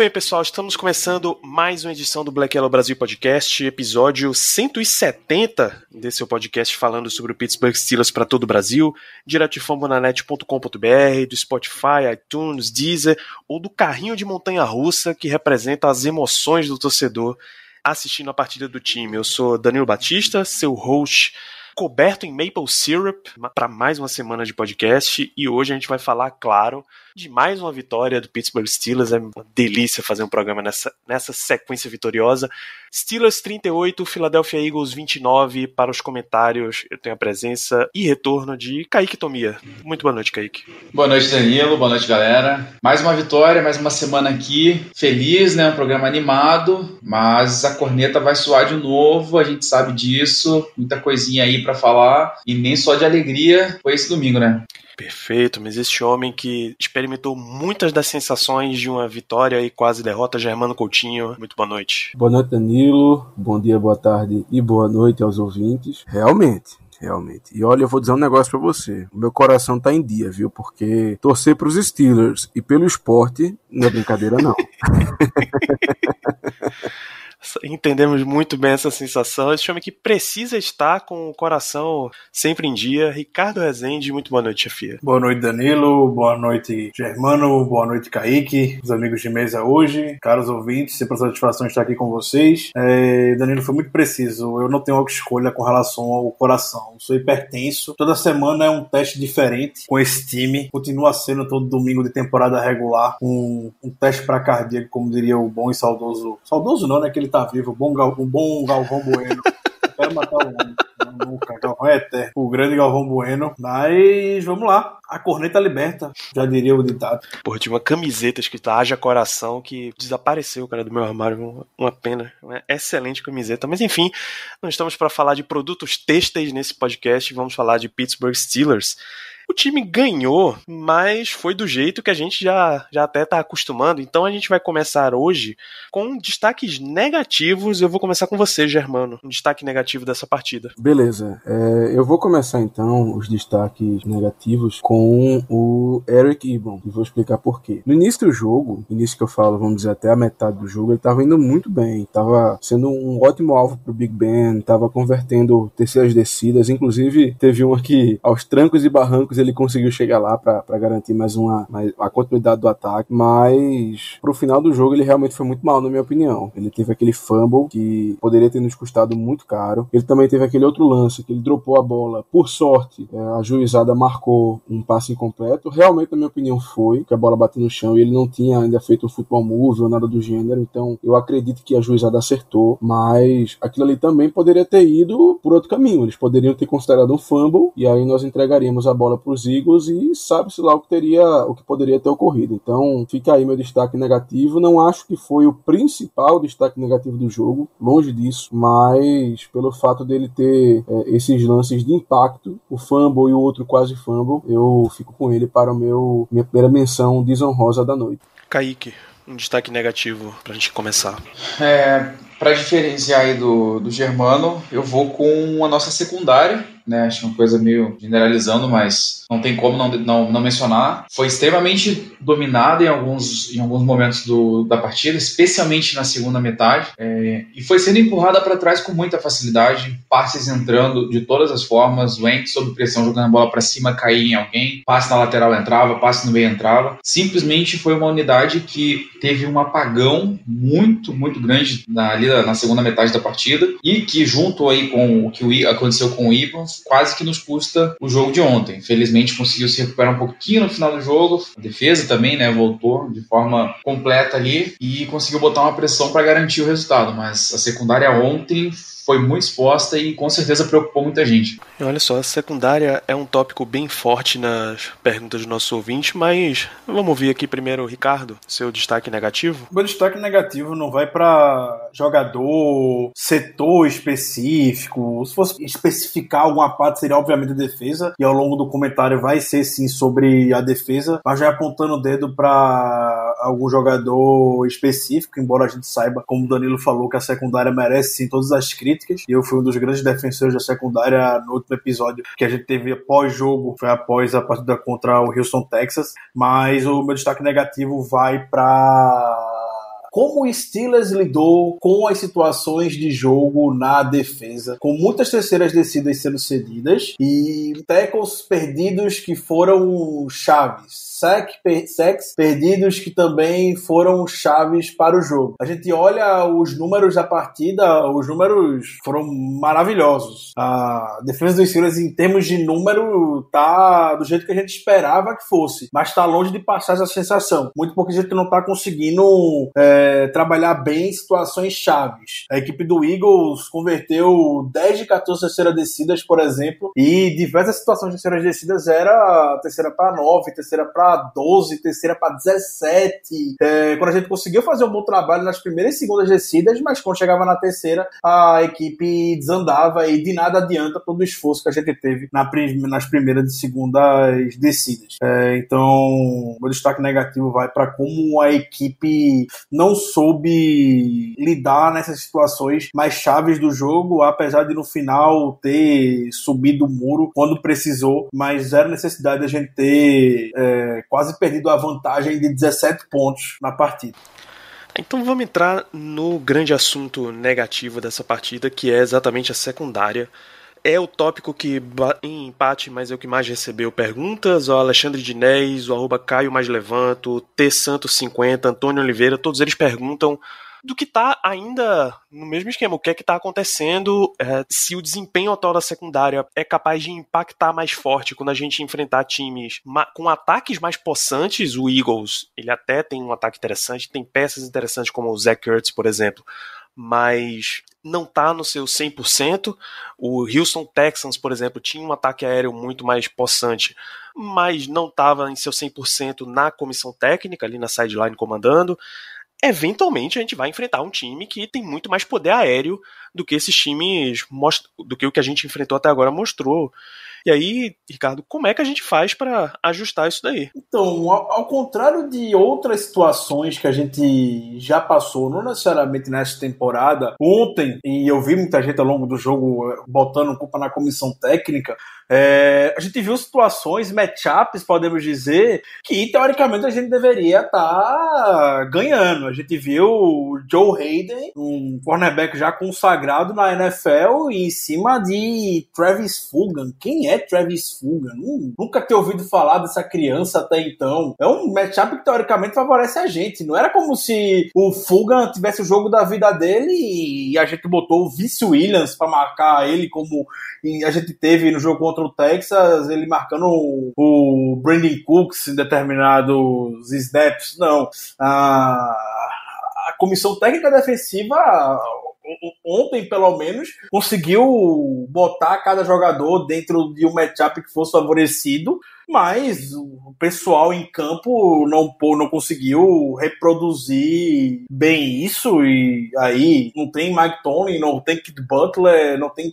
bem, pessoal, estamos começando mais uma edição do Black Yellow Brasil Podcast, episódio 170 desse seu podcast falando sobre o Pittsburgh Steelers para todo o Brasil, direto de fambonanet.com.br, do Spotify, iTunes, Deezer ou do carrinho de montanha-russa que representa as emoções do torcedor assistindo a partida do time. Eu sou Danilo Batista, seu host coberto em maple syrup para mais uma semana de podcast e hoje a gente vai falar, claro, de mais uma vitória do Pittsburgh Steelers. É uma delícia fazer um programa nessa, nessa sequência vitoriosa. Steelers 38, Philadelphia Eagles 29. Para os comentários, eu tenho a presença e retorno de Kaique Tomia. Muito boa noite, Kaique. Boa noite, Danilo. Boa noite, galera. Mais uma vitória, mais uma semana aqui. Feliz, né? Um programa animado, mas a corneta vai soar de novo. A gente sabe disso. Muita coisinha aí para falar. E nem só de alegria foi esse domingo, né? Perfeito, mas este homem que experimentou muitas das sensações de uma vitória e quase derrota, Germano Coutinho, muito boa noite. Boa noite, Danilo. Bom dia, boa tarde e boa noite aos ouvintes. Realmente, realmente. E olha, eu vou dizer um negócio para você. O meu coração tá em dia, viu? Porque torcer pros Steelers e pelo esporte não é brincadeira, não. Entendemos muito bem essa sensação. Esse homem que precisa estar com o coração sempre em dia. Ricardo Rezende, muito boa noite, chefia. Boa noite, Danilo. Boa noite, Germano. Boa noite, Kaique. Os amigos de mesa hoje. Caros ouvintes, sempre satisfação estar aqui com vocês. É, Danilo foi muito preciso. Eu não tenho outra escolha com relação ao coração. sou hipertenso. Toda semana é um teste diferente com esse time. Continua sendo todo domingo de temporada regular um, um teste para cardíaco, como diria o bom e saudoso. Saudoso não, né? Que ele tá vivo, bom, Gal, o bom Galvão Bueno. Eu quero matar o homem. Nunca, Galvão é eterno. O grande Galvão Bueno. Mas vamos lá. A corneta liberta, já diria o ditado. Porra, tinha uma camiseta escrita Haja Coração que desapareceu, cara, do meu armário. Uma pena. Uma excelente camiseta. Mas enfim, não estamos para falar de produtos têxteis nesse podcast. Vamos falar de Pittsburgh Steelers. O time ganhou, mas foi do jeito que a gente já, já até está acostumando. Então a gente vai começar hoje com destaques negativos. Eu vou começar com você, Germano. Um destaque negativo dessa partida. Beleza. É, eu vou começar então os destaques negativos com o Eric Ibron. E vou explicar por quê. No início do jogo, início que eu falo, vamos dizer, até a metade do jogo, ele estava indo muito bem. Estava sendo um ótimo alvo para o Big Ben. Estava convertendo terceiras descidas. Inclusive, teve uma que, aos trancos e barrancos, ele conseguiu chegar lá para garantir mais uma mais, a continuidade do ataque, mas pro final do jogo ele realmente foi muito mal, na minha opinião. Ele teve aquele fumble que poderia ter nos custado muito caro. Ele também teve aquele outro lance que ele dropou a bola. Por sorte, é, a juizada marcou um passe incompleto. Realmente, na minha opinião, foi que a bola bateu no chão e ele não tinha ainda feito um futebol move ou nada do gênero. Então, eu acredito que a juizada acertou, mas aquilo ali também poderia ter ido por outro caminho. Eles poderiam ter considerado um fumble e aí nós entregaríamos a bola para os Eagles e sabe-se lá o que teria, o que poderia ter ocorrido. Então, fica aí meu destaque negativo. Não acho que foi o principal destaque negativo do jogo, longe disso, mas pelo fato dele ter é, esses lances de impacto, o fumble e o outro quase fumble, eu fico com ele para o meu minha primeira menção desonrosa da noite. Kaique, um destaque negativo pra gente começar. É, para diferenciar aí do, do Germano, eu vou com a nossa secundária, né? Acho uma coisa meio generalizando, mas não tem como não, não, não mencionar. Foi extremamente dominada em alguns, em alguns momentos do, da partida, especialmente na segunda metade, é, e foi sendo empurrada para trás com muita facilidade, passes entrando de todas as formas, o Ent sob pressão jogando a bola para cima, caía em alguém, passe na lateral entrava, passe no meio entrava. Simplesmente foi uma unidade que teve um apagão muito, muito grande na, ali na segunda metade da partida e que junto aí com o que aconteceu com o Evans, quase que nos custa o jogo de ontem. Infelizmente conseguiu se recuperar um pouquinho no final do jogo, a defesa também, né, voltou de forma completa ali e conseguiu botar uma pressão para garantir o resultado, mas a secundária ontem foi muito exposta e com certeza preocupou muita gente. Olha só, a secundária é um tópico bem forte nas perguntas do nosso ouvinte, mas vamos ouvir aqui primeiro, Ricardo, seu destaque negativo. Meu destaque negativo não vai para jogador, setor específico. Se fosse especificar alguma parte, seria obviamente a defesa, e ao longo do comentário vai ser sim sobre a defesa, mas já apontando o dedo para algum jogador específico, embora a gente saiba, como o Danilo falou, que a secundária merece sim todas as críticas, e eu fui um dos grandes defensores da secundária no último episódio que a gente teve após-jogo, foi após a partida contra o Houston, Texas, mas o meu destaque negativo vai para como o Steelers lidou com as situações de jogo na defesa, com muitas terceiras descidas sendo cedidas e tackles perdidos que foram chaves sack, per, sacks perdidos que também foram chaves para o jogo. A gente olha os números da partida, os números foram maravilhosos. A defesa dos Steelers, em termos de número, tá do jeito que a gente esperava que fosse, mas tá longe de passar essa sensação. Muito porque a gente não tá conseguindo é, trabalhar bem situações chaves. A equipe do Eagles converteu 10 de 14 terceiras descidas, por exemplo, e diversas situações de terceiras descidas era terceira para 9, terceira para 12, terceira para 17. É, quando a gente conseguiu fazer um bom trabalho nas primeiras e segundas descidas, mas quando chegava na terceira, a equipe desandava e de nada adianta todo o esforço que a gente teve na, nas primeiras e segundas descidas. É, então, meu destaque negativo vai para como a equipe não soube lidar nessas situações mais chaves do jogo, apesar de no final ter subido o muro quando precisou, mas era necessidade a gente ter é, quase perdido a vantagem de 17 pontos na partida. Então vamos entrar no grande assunto negativo dessa partida, que é exatamente a secundária. É o tópico que, em empate, mas é o que mais recebeu perguntas. O Alexandre Dinés, o arroba Caio Mais Levanto, T Santos 50, Antônio Oliveira, todos eles perguntam do que está ainda no mesmo esquema. O que é que está acontecendo? É, se o desempenho atual da secundária é capaz de impactar mais forte quando a gente enfrentar times com ataques mais possantes, o Eagles, ele até tem um ataque interessante, tem peças interessantes como o Zach Ertz, por exemplo, mas não está no seu 100%. O Houston Texans, por exemplo, tinha um ataque aéreo muito mais possante, mas não estava em seu 100% na comissão técnica, ali na sideline comandando eventualmente a gente vai enfrentar um time que tem muito mais poder aéreo do que esses times do que o que a gente enfrentou até agora mostrou. E aí, Ricardo, como é que a gente faz para ajustar isso daí? Então, ao, ao, contrário de outras situações que a gente já passou, não necessariamente nessa temporada, ontem, e eu vi muita gente ao longo do jogo eh, botando culpa na comissão técnica, é, a gente viu situações, matchups, podemos dizer, que teoricamente a gente deveria estar tá ganhando. A gente viu o Joe Hayden, um cornerback já consagrado na NFL, em cima de Travis Fulgham. Quem é Travis Fulgham? nunca ter ouvido falar dessa criança até então. É um matchup que teoricamente favorece a gente. Não era como se o Fulgham tivesse o jogo da vida dele e a gente botou o Vince Williams para marcar ele como a gente teve no jogo contra contra o Texas, ele marcando o, Brandon Cooks em determinados snaps. Não. A, a comissão técnica defensiva ontem, pelo menos, conseguiu botar cada jogador dentro de um matchup que fosse favorecido mas o pessoal em campo não, não conseguiu reproduzir bem isso e aí não tem Mike Tony, não tem Kid Butler, não tem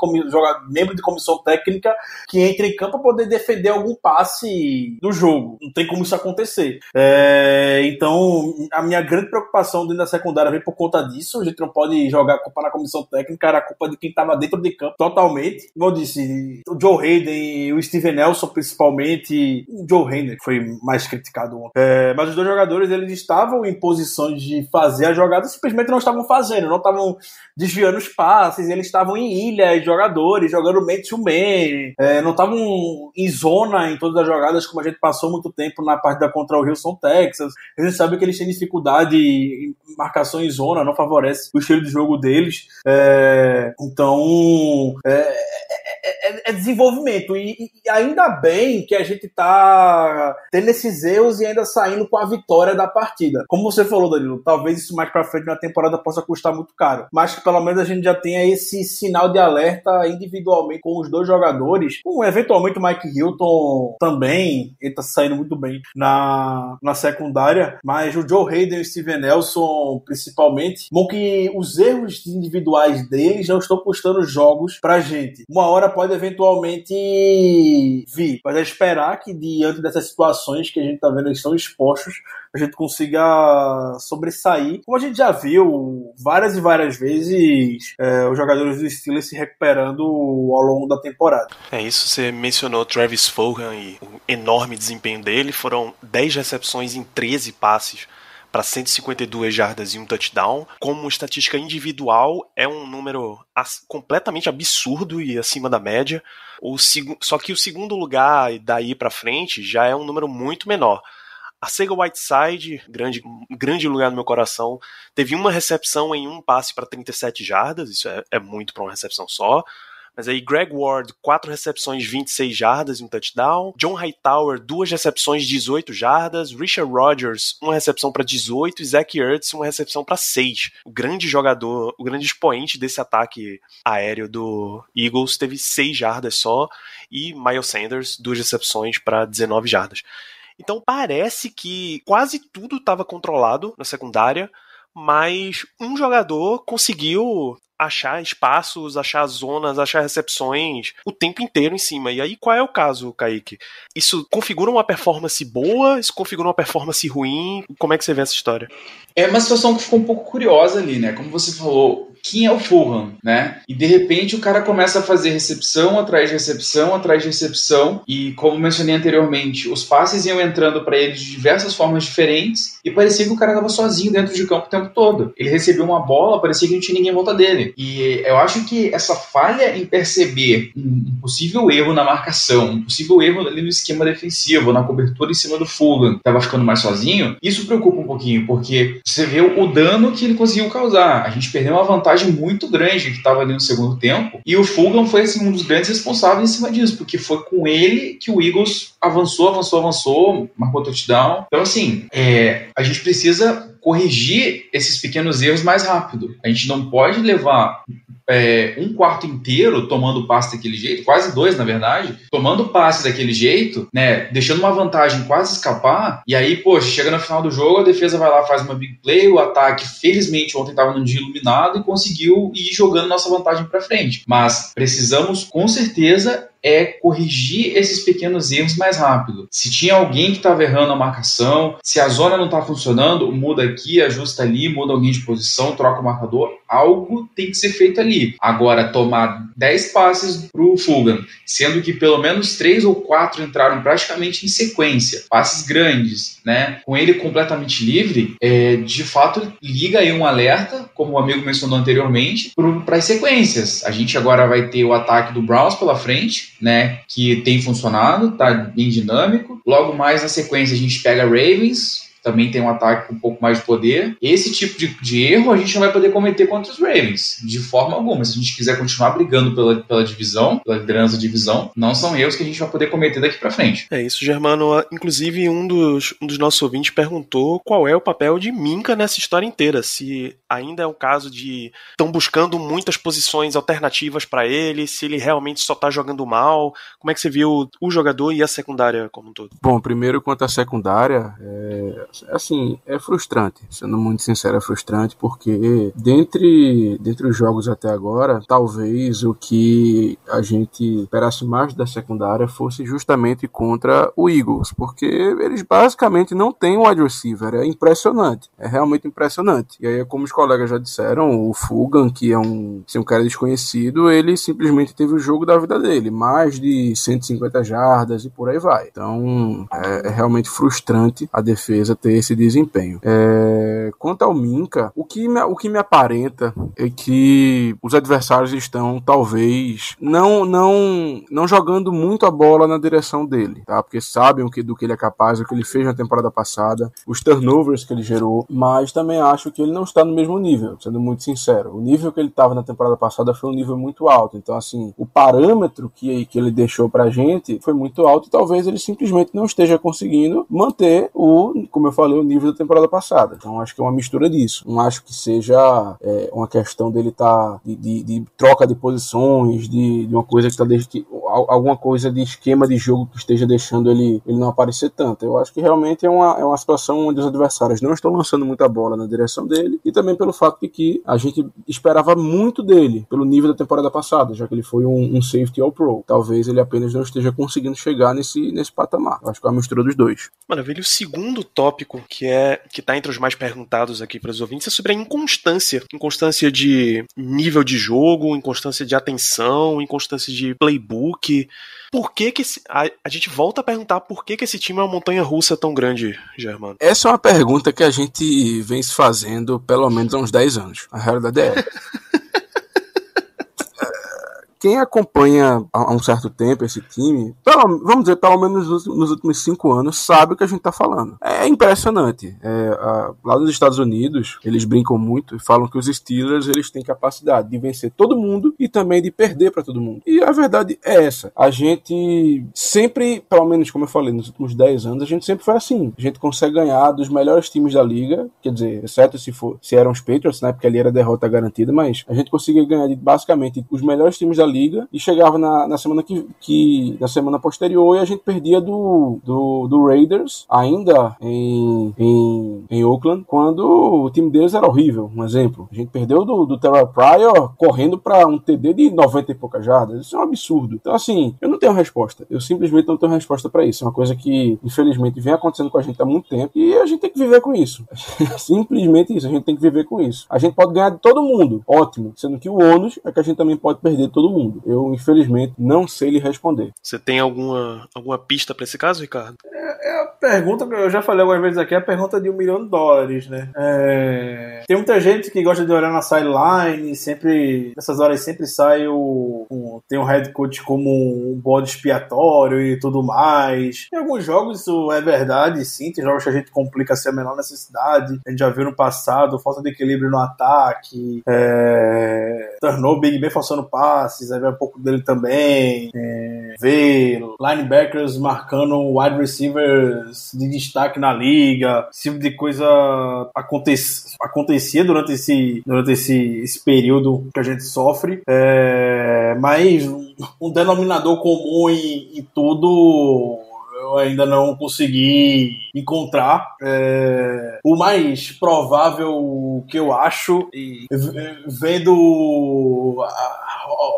membro de comissão técnica que entre em campo para poder defender algum passe do jogo. Não tem como isso acontecer. É, então, a minha grande preocupação dentro da secundária vem por conta disso. A gente não pode jogar a culpa na comissão técnica, era culpa de quem estava dentro de campo totalmente. Como eu disse, o Joe Hayden o Steven Nelson, principalmente, o Joe Henry foi mais criticado ontem. É, mas os dois jogadores eles estavam em posições de fazer a jogada, simplesmente não estavam fazendo, não estavam desviando os passes, eles estavam em ilhas, jogadores, jogando man to man, é, não estavam em zona em todas as jogadas, como a gente passou muito tempo na partida contra o Houston, Texas. A gente sabe que eles têm dificuldade em marcação em zona, não favorece o estilo de jogo deles. É, então, é, é, é, desenvolvimento. E, e, ainda bem que a gente tá tendo esses erros e ainda saindo com a vitória da partida. Como você falou, Danilo, talvez isso mais pra frente na temporada possa custar muito caro. Mas que pelo menos a gente já tenha esse sinal de alerta individualmente com os dois jogadores. Com eventualmente o Mike Hilton também, ele tá saindo muito bem na, na secundária. Mas o Joe Hayden e o Steven Nelson, principalmente, bom que os erros individuais deles não estão custando jogos pra gente. Uma hora pode eventualmente vir, mas é esperar que diante dessas situações que a gente tá vendo eles estão expostos, a gente consiga sobressair. Como a gente já viu várias e várias vezes é, os jogadores do Steelers se recuperando ao longo da temporada. É isso, você mencionou Travis Fulgham e o enorme desempenho dele. Foram 10 recepções em 13 passes para 152 jardas e um touchdown. Como estatística individual, é um número completamente absurdo e acima da média. O só que o segundo lugar daí para frente já é um número muito menor. A Sega Whiteside, grande, grande lugar no meu coração, teve uma recepção em um passe para 37 jardas, isso é, é muito para uma recepção só. Mas aí Greg Ward, quatro recepções, 26 jardas e um touchdown. John Hightower, duas recepções, 18 jardas. Richard Rodgers, uma recepção para 18. E Zach Ertz, uma recepção para 6. O grande jogador, o grande expoente desse ataque aéreo do Eagles teve 6 jardas só. E Miles Sanders, duas recepções para 19 jardas. Então parece que quase tudo estava controlado na secundária, mas um jogador conseguiu achar espaços, achar zonas, achar recepções o tempo inteiro em cima. E aí, qual é o caso, Kaique? Isso configura uma performance boa? Isso configura uma performance ruim? Como é que você vê essa história? É uma situação que ficou um pouco curiosa ali, né? Como você falou, quem é o Fulham, né? E de repente o cara começa a fazer recepção atrás de recepção atrás de recepção e como mencionei anteriormente, os passes iam entrando para ele de diversas formas diferentes e parecia que o cara estava sozinho dentro de campo o tempo todo. Ele recebeu uma bola, parecia que não tinha ninguém em volta dele. E eu acho que essa falha em perceber um possível erro na marcação, um possível erro ali no esquema defensivo, na cobertura em cima do Fulham, estava ficando mais sozinho, isso preocupa um pouquinho, porque você vê o dano que ele conseguiu causar. A gente perdeu uma vantagem vantagem muito grande que estava ali no segundo tempo. E o Fulham foi assim, um dos grandes responsáveis em cima disso, porque foi com ele que o Eagles avançou, avançou, avançou, marcou touchdown. Então, assim, é, a gente precisa corrigir esses pequenos erros mais rápido. A gente não pode levar é, um quarto inteiro tomando passe daquele jeito, quase dois na verdade, tomando passe daquele jeito, né, deixando uma vantagem quase escapar, e aí, poxa, chega no final do jogo, a defesa vai lá, faz uma big play, o ataque, felizmente, ontem estava num dia iluminado e conseguiu ir jogando nossa vantagem para frente. Mas precisamos, com certeza, é corrigir esses pequenos erros mais rápido. Se tinha alguém que estava errando a marcação, se a zona não está funcionando, muda aqui, ajusta ali, muda alguém de posição, troca o marcador, algo tem que ser feito ali. Agora, tomar 10 passes para o Fulham, sendo que pelo menos 3 ou 4 entraram praticamente em sequência, passes grandes, né? Com ele completamente livre, é, de fato liga aí um alerta, como o amigo mencionou anteriormente, para as sequências. A gente agora vai ter o ataque do Browns pela frente, né, que tem funcionado, tá bem dinâmico. Logo mais na sequência a gente pega Ravens, também tem um ataque com um pouco mais de poder. Esse tipo de, de, erro a gente não vai poder cometer contra os Ravens, de forma alguma. Se a gente quiser continuar brigando pela, pela divisão, pela liderança da divisão, não são erros que a gente vai poder cometer daqui para frente. É isso, Germano. Inclusive, um dos, um dos nossos ouvintes perguntou qual é o papel de Minka nessa história inteira. Se ainda é o caso de estão buscando muitas posições alternativas para ele, se ele realmente só tá jogando mal. Como é que você viu o jogador e a secundária como um todo? Bom, primeiro quanto à secundária, é assim, é frustrante, sendo muito sincero, é frustrante porque dentre, dentre os jogos até agora, talvez o que a gente esperasse mais da secundária fosse justamente contra o Eagles, porque eles basicamente não têm um wide receiver, é impressionante, é realmente impressionante. E aí, como os colegas já disseram, o Fugan, que é um, assim, um cara desconhecido, ele simplesmente teve o jogo da vida dele, mais de 150 jardas e por aí vai. Então, é, é realmente frustrante a defesa ter esse desempenho. É, quanto ao Minca, o que, me, o que me aparenta é que os adversários estão, talvez, não, não, não jogando muito a bola na direção dele, tá? Porque sabem o que, do que ele é capaz, o que ele fez na temporada passada, os turnovers que ele gerou, mas também acho que ele não está no mesmo nível, sendo muito sincero. O nível que ele estava na temporada passada foi um nível muito alto, então, assim, o parâmetro que, que ele deixou pra gente foi muito alto e talvez ele simplesmente não esteja conseguindo manter o, como eu falei, o nível da temporada passada. Então, acho que é uma mistura disso. Não acho que seja é, uma questão dele estar tá de, de, de, troca de posições, de, de uma coisa que está desde que alguma coisa de esquema de jogo que esteja deixando ele, ele não aparecer tanto. Eu acho que realmente é uma, é uma situação onde os adversários não estão lançando muita bola na direção dele e também pelo fato de que a gente esperava muito dele pelo nível da temporada passada, já que ele foi um, um safety all pro. Talvez ele apenas não esteja conseguindo chegar nesse, nesse patamar. Eu acho que é uma mistura dos dois. Maravilha. O segundo tópico que é que está entre os mais perguntados aqui para os ouvintes é sobre a inconstância. Inconstância de nível de jogo, inconstância de atenção, inconstância de playbook. Por que que esse, a, a, gente volta a perguntar por que que esse time é uma montanha russa tão grande, Germano? Essa é uma pergunta que a gente vem se fazendo pelo menos há uns 10 anos. A realidade é quem acompanha há um certo tempo esse time, pelo, vamos dizer, pelo menos nos, nos, últimos cinco anos, sabe o que a gente está falando. É impressionante. É, a, lá nos Estados Unidos, eles brincam muito e falam que os Steelers eles têm capacidade de vencer todo mundo e também de perder para todo mundo. E a verdade é essa. A gente sempre, pelo menos como eu falei, nos últimos 10 anos, a gente sempre foi assim. A gente consegue ganhar dos melhores times da liga, quer dizer, exceto se, for, se eram os Patriots, né? Porque ali era derrota garantida, mas a gente conseguia ganhar de, basicamente os melhores times da liga e chegava na, na semana que, que na semana posterior e a gente perdia do, do, do Raiders ainda em, em, em Oakland quando o time deles era horrível. Um exemplo, a gente perdeu do, do Terrell Pryor correndo para um TD de 90 e poucas jardas. Isso é um absurdo. Então, assim, eu não tenho resposta. Eu simplesmente não tenho resposta para isso. É uma coisa que, infelizmente, vem acontecendo com a gente há muito tempo e a gente tem que viver com isso. simplesmente isso. A gente tem que viver com isso. A gente pode ganhar de todo mundo, ótimo. Sendo que o ônus é que a gente também pode perder de todo mundo mundo? Eu, infelizmente, não sei lhe responder. Você tem alguma, alguma pista para esse caso, Ricardo? É, é, a pergunta que eu já falei algumas vezes aqui, é a pergunta de um milhão de dólares, né? É... Tem muita gente que gosta de olhar na sideline, sempre, nessas horas sempre sai o. Um, tem um head coach como um bode expiatório e tudo mais. Em alguns jogos isso é verdade, sim. Tem jogos que a gente complica sem a menor necessidade. A gente já viu no passado, falta de equilíbrio no ataque, é... tornou o Big Ben forçando passes, aí vai um pouco dele também. É, linebackers marcando wide receivers de destaque na liga. Esse tipo de coisa acontece, acontecia durante esse, durante esse, esse período que a gente sofre. É, mas um denominador comum em, em tudo eu ainda não consegui encontrar. É, o mais provável que eu acho, e vendo a,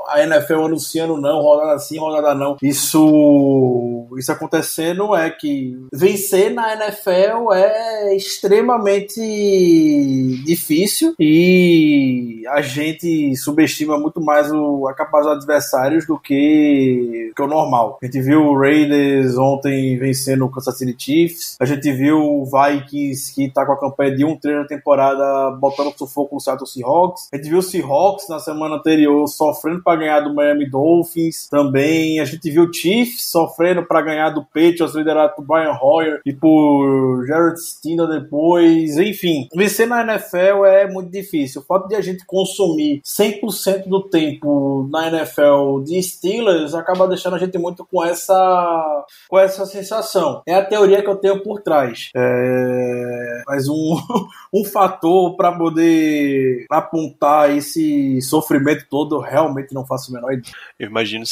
a NFL anunciando não, rodada sim, rodada não, isso, isso acontecendo é que vencer na NFL é extremamente difícil e a gente subestima muito mais o, a capacidade dos adversários do que, que o normal. A gente viu o Raiders ontem vencendo o Kansas City Chiefs. A gente viu o Vikings que tá com a campanha de um treino na temporada botando sufoco no Seattle Seahawks. A gente viu o Seahawks na semana anterior sofrendo para ganhar do Miami Dolphins. Também a gente viu o Chiefs sofrendo para ganhar do Patriots, liderado por Brian Hoyer e por Jared Stidham depois. Enfim, vencer na NFL é muito difícil. O fato de a gente consumir 100% do tempo na NFL de Steelers acaba deixando a gente muito com essa com essa sensação. É a teoria que eu tenho por trás. É... Mas um, um fator para poder apontar esse sofrimento todo, eu realmente não faço o menor ideia. Eu imagino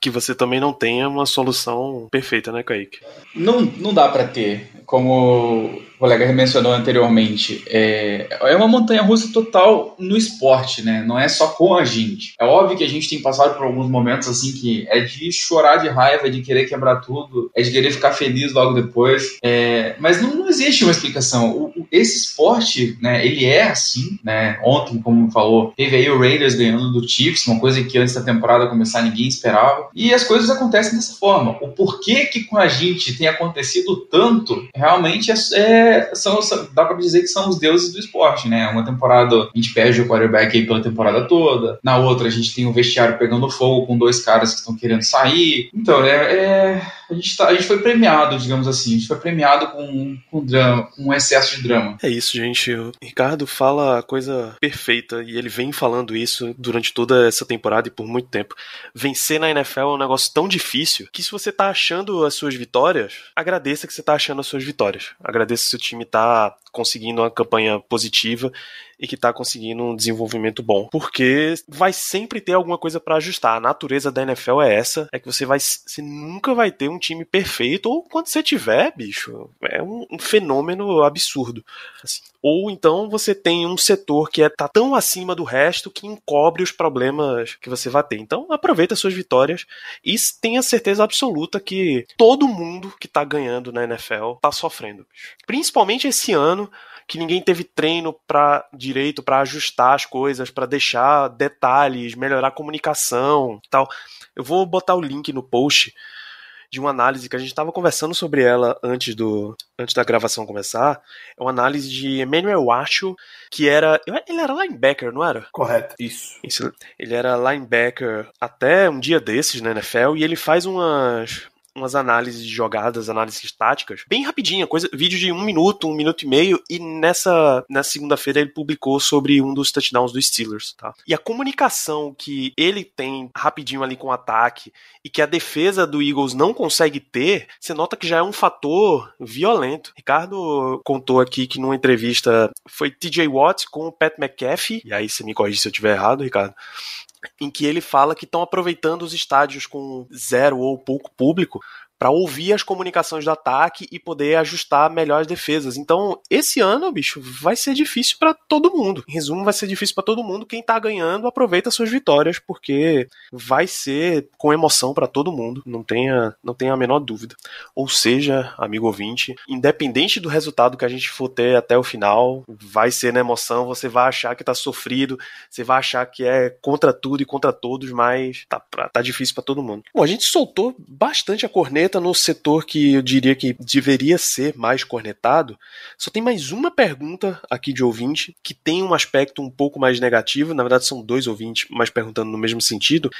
que você também não tenha uma solução perfeita, né, Kaique? Não, não dá para ter. Como o colega mencionou anteriormente, é, é uma montanha russa total no esporte, né? Não é só com a gente. É óbvio que a gente tem passado por alguns momentos assim que é de chorar de raiva, de querer quebrar tudo, é de querer ficar feliz logo depois. É, mas não, não, existe uma explicação. O, esse esporte, né? Ele é assim, né? Ontem, como falou, teve aí o Raiders ganhando do Chiefs, uma coisa que antes da temporada começar ninguém esperava. E as coisas acontecem dessa forma. O porquê que com a gente tem acontecido tanto realmente é, é são, dá para dizer que são os deuses do esporte, né? Uma temporada a gente perde o quarterback aí pela temporada toda, na outra a gente tem o vestiário pegando fogo com dois caras que estão querendo sair. Então, é, é a, gente tá, a gente foi premiado, digamos assim, a gente foi premiado com, com drama, com um excesso de drama. É isso, gente. O Ricardo fala a coisa perfeita e ele vem falando isso durante toda essa temporada e por muito tempo. Vencer na NFL é um negócio tão difícil que se você tá achando as suas vitórias, agradeça que você tá achando as suas vitórias. Agradeça o time tá conseguindo uma campanha positiva e que está conseguindo um desenvolvimento bom. Porque vai sempre ter alguma coisa para ajustar. A natureza da NFL é essa, é que você vai você nunca vai ter um time perfeito ou quando você tiver, bicho, é um, um fenômeno absurdo. Assim. Ou então você tem um setor que é, tá tão acima do resto que encobre os problemas que você vai ter. Então aproveita suas vitórias e tenha certeza absoluta que todo mundo que tá ganhando na NFL tá sofrendo. Bicho. Principalmente esse ano que ninguém teve treino para direito para ajustar as coisas, para deixar detalhes, melhorar a comunicação, tal. Eu vou botar o link no post de uma análise que a gente estava conversando sobre ela antes do antes da gravação começar. É uma análise de Emmanuel Wacho, que era ele era linebacker, não era? Correto, isso. isso. Ele era linebacker até um dia desses na NFL e ele faz umas umas análises de jogadas, análises táticas, bem rapidinha, coisa, vídeo de um minuto, um minuto e meio, e nessa, nessa segunda-feira ele publicou sobre um dos touchdowns dos Steelers, tá? E a comunicação que ele tem rapidinho ali com o ataque e que a defesa do Eagles não consegue ter, você nota que já é um fator violento. Ricardo contou aqui que numa entrevista foi TJ Watt com o Pat McAfee, e aí você me corrige se eu estiver errado, Ricardo, em que ele fala que estão aproveitando os estádios com zero ou pouco público para ouvir as comunicações do ataque e poder ajustar melhor as defesas. Então, esse ano, bicho, vai ser difícil para todo mundo. Em resumo, vai ser difícil para todo mundo. Quem tá ganhando, aproveita suas vitórias, porque vai ser com emoção para todo mundo, não tenha, não tenha a menor dúvida. Ou seja, amigo ouvinte, independente do resultado que a gente for ter até o final, vai ser na emoção, você vai achar que tá sofrido, você vai achar que é contra tudo e contra todos, mas tá, tá difícil para todo mundo. Bom, a gente soltou bastante a corneta corneta no setor que eu diria que deveria ser mais cornetado, só tem mais uma pergunta aqui de ouvinte que tem um aspecto um pouco mais negativo. Na verdade, são dois ouvintes, mas perguntando no mesmo sentido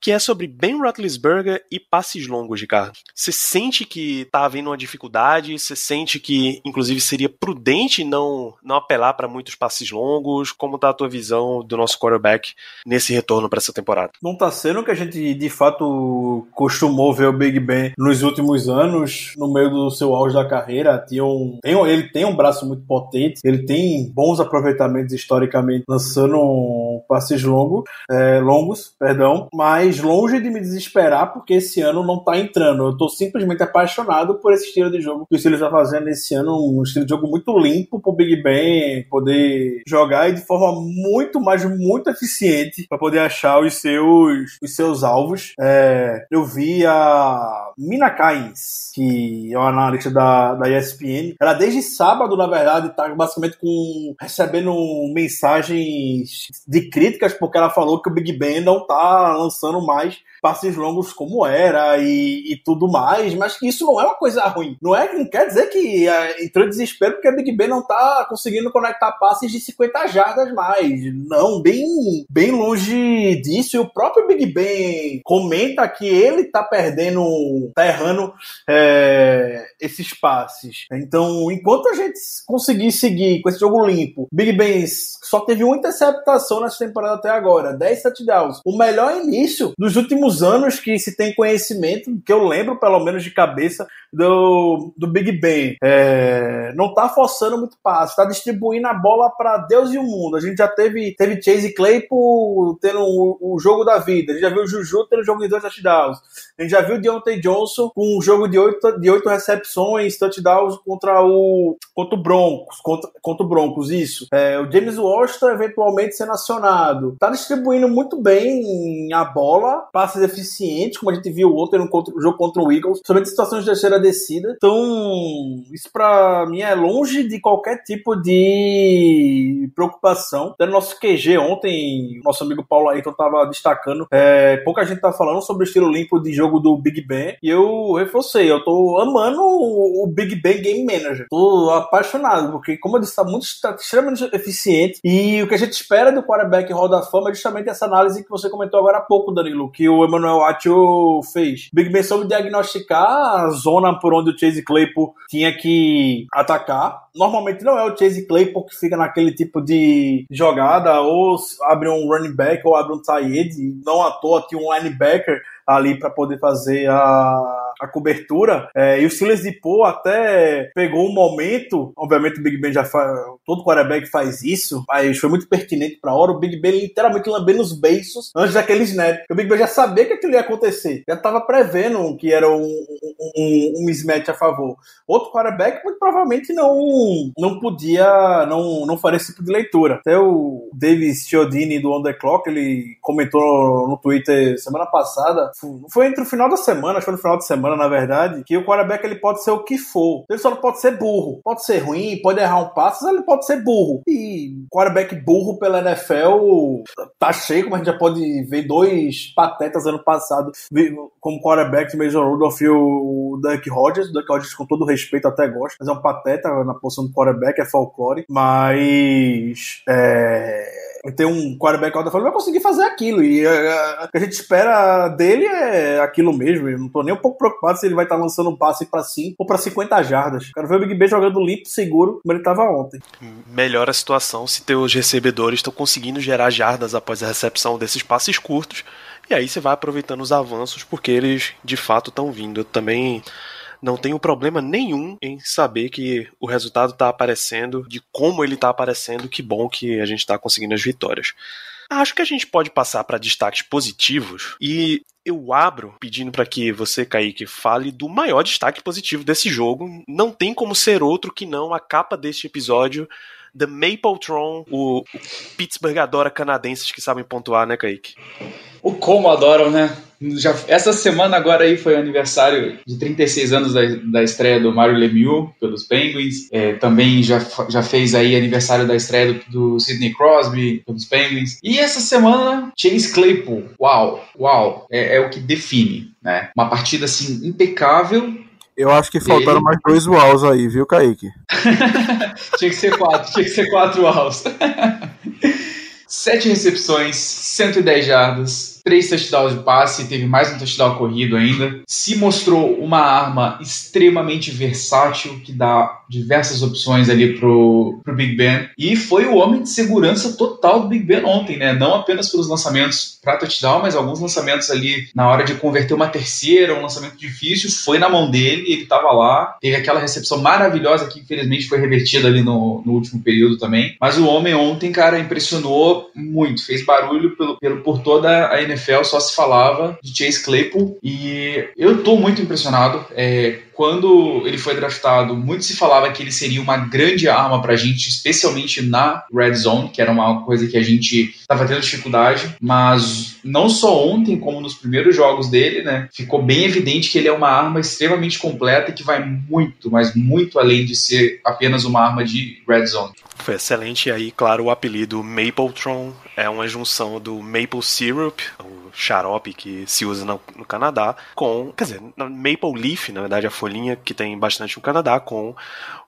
que é sobre Ben Roethlisberger e passes longos, Ricardo. Você sente que está havendo uma dificuldade? Você sente que, inclusive, seria prudente não, não apelar para muitos passes longos? Como está a tua visão do nosso quarterback nesse retorno para essa temporada? Não está sendo que a gente, de fato, costumou ver o Big Ben nos últimos anos, no meio do seu auge da carreira. Tinha um, tem, ele tem um braço muito potente, ele tem bons aproveitamentos historicamente, lançando passes longos, é, longos, perdão, mas mas longe de me desesperar porque esse ano não tá entrando. Eu tô simplesmente apaixonado por esse estilo de jogo que o Steelers tá fazendo esse ano, um estilo de jogo muito limpo pro Big Ben poder jogar e de forma muito, mas muito eficiente para poder achar os seus, os seus alvos. É, eu vi a Mina Kains, que é uma analista da, da ESPN. Ela desde sábado, na verdade, tá basicamente com recebendo mensagens de críticas porque ela falou que o Big Ben não tá lançando mais passes longos como era e, e, tudo mais, mas que isso não é uma coisa ruim. Não é não quer dizer que é, entrou desespero porque a Big Ben não tá conseguindo conectar passes de 50 jardas mais. Não, bem, bem longe disso. E o próprio Big Ben comenta que ele tá perdendo, tá errando é, esses passes. Então, enquanto a gente conseguir seguir com esse jogo limpo, Big Ben só teve uma interceptação nessa temporada até agora, 10 touchdowns. O melhor início dos últimos anos que se tem conhecimento, que eu lembro pelo menos de cabeça, do, do Big Ben. É, não tá forçando muito passe, tá distribuindo a bola para Deus e o mundo. A gente já teve, teve Chase Claypool tendo o, o jogo da vida, a gente já viu o Juju tendo o jogo de dois touchdowns, a gente já viu o Deontay Johnson com um jogo de oito, de oito recepções, touchdowns contra o, contra o Broncos, contra, contra o Broncos, isso. É, o James Washington eventualmente sendo acionado. Tá distribuindo muito bem a bola, passe passes eficientes, como a gente viu ontem no, contra, no jogo contra o Eagles, somente situações de terceira descida. Então, isso para mim é longe de qualquer tipo de preocupação. Até no nosso QG ontem, nosso amigo Paulo Ayrton estava destacando, é, pouca gente tá falando sobre o estilo limpo de jogo do Big Ben, e eu reforcei, eu tô amando o Big Ben Game Manager. Tô apaixonado, porque como eu disse, tá muito tá extremamente eficiente, e o que a gente espera do quarterback Hall da Fama é justamente essa análise que você comentou agora há pouco, Danilo, que o Emmanuel Atio fez. Big Ben soube diagnosticar a zona por onde o Chase Claypool tinha que atacar. Normalmente não é o Chase Claypool que fica naquele tipo de jogada, ou abre um running back, ou abre um tight end. Não à toa tinha um linebacker ali para poder fazer a a cobertura. É, e o Silas de Pô até pegou um momento, obviamente o Big Ben já faz, todo quarterback faz isso, mas foi muito pertinente pra hora. O Big Ben literalmente lambendo os beiços antes daquele snap. O Big Ben já sabia que aquilo ia acontecer, já tava prevendo que era um, um, um mismatch a favor. Outro quarterback muito provavelmente não, não podia, não, não faria esse tipo de leitura. Até o Davis Chiodini do On The Clock, ele comentou no Twitter semana passada, foi entre o final da semana, acho que foi no final de semana, na verdade, que o quarterback ele pode ser o que for. Ele só não pode ser burro. Pode ser ruim, pode errar um passo, ele pode ser burro. E quarterback burro pela NFL tá cheio, como a gente já pode ver dois patetas ano passado como quarterback, Mason Rudolph e o Duck Rodgers. O Duck Rodgers, com todo respeito, até gosta, mas é um pateta na posição do quarterback, é folclore. Mas. É ter um quarterback alto vai conseguir fazer aquilo. E uh, o que a gente espera dele é aquilo mesmo. Eu não tô nem um pouco preocupado se ele vai estar tá lançando um passe para 5 ou para 50 jardas. Quero ver o Big Ben jogando limpo, seguro, como ele estava ontem. Melhora a situação se teus recebedores estão conseguindo gerar jardas após a recepção desses passes curtos. E aí você vai aproveitando os avanços porque eles de fato estão vindo. Eu também não tenho problema nenhum em saber que o resultado está aparecendo, de como ele está aparecendo, que bom que a gente está conseguindo as vitórias. Acho que a gente pode passar para destaques positivos e eu abro pedindo para que você, Kaique, fale do maior destaque positivo desse jogo. Não tem como ser outro que não a capa deste episódio, The Mapletron, o Pittsburgh adora canadenses que sabem pontuar, né, Kaique? O como adoram, né? Já, essa semana agora aí foi o aniversário de 36 anos da, da estreia do Mario Lemieux pelos Penguins. É, também já, já fez aí aniversário da estreia do, do Sidney Crosby pelos Penguins. E essa semana, Chase Claypool. Uau, uau. É, é o que define, né? Uma partida assim impecável. Eu acho que faltaram mais dois uaus aí, viu, Kaique? tinha que ser quatro, tinha que ser quatro uaus. Sete recepções, 110 jardas, três touchdowns de passe, teve mais um touchdown corrido ainda. Se mostrou uma arma extremamente versátil que dá diversas opções ali pro, pro Big Ben. E foi o homem de segurança total do Big Ben ontem, né? Não apenas pelos lançamentos para touchdown, mas alguns lançamentos ali na hora de converter uma terceira, um lançamento difícil, foi na mão dele, ele estava lá. Teve aquela recepção maravilhosa que infelizmente foi revertida ali no, no último período também. Mas o homem ontem, cara, impressionou muito, fez barulho pelo, pelo, por toda a NFL NFL só se falava de Chase Claypool e eu tô muito impressionado. É, quando ele foi draftado, muito se falava que ele seria uma grande arma para a gente, especialmente na red zone, que era uma coisa que a gente estava tendo dificuldade. Mas não só ontem, como nos primeiros jogos dele, né, ficou bem evidente que ele é uma arma extremamente completa e que vai muito, mas muito além de ser apenas uma arma de red zone. Foi excelente. E aí, claro, o apelido Mapletron é uma junção do maple syrup, o xarope que se usa no, no Canadá, com, quer dizer, maple leaf, na verdade, a folhinha que tem bastante no Canadá, com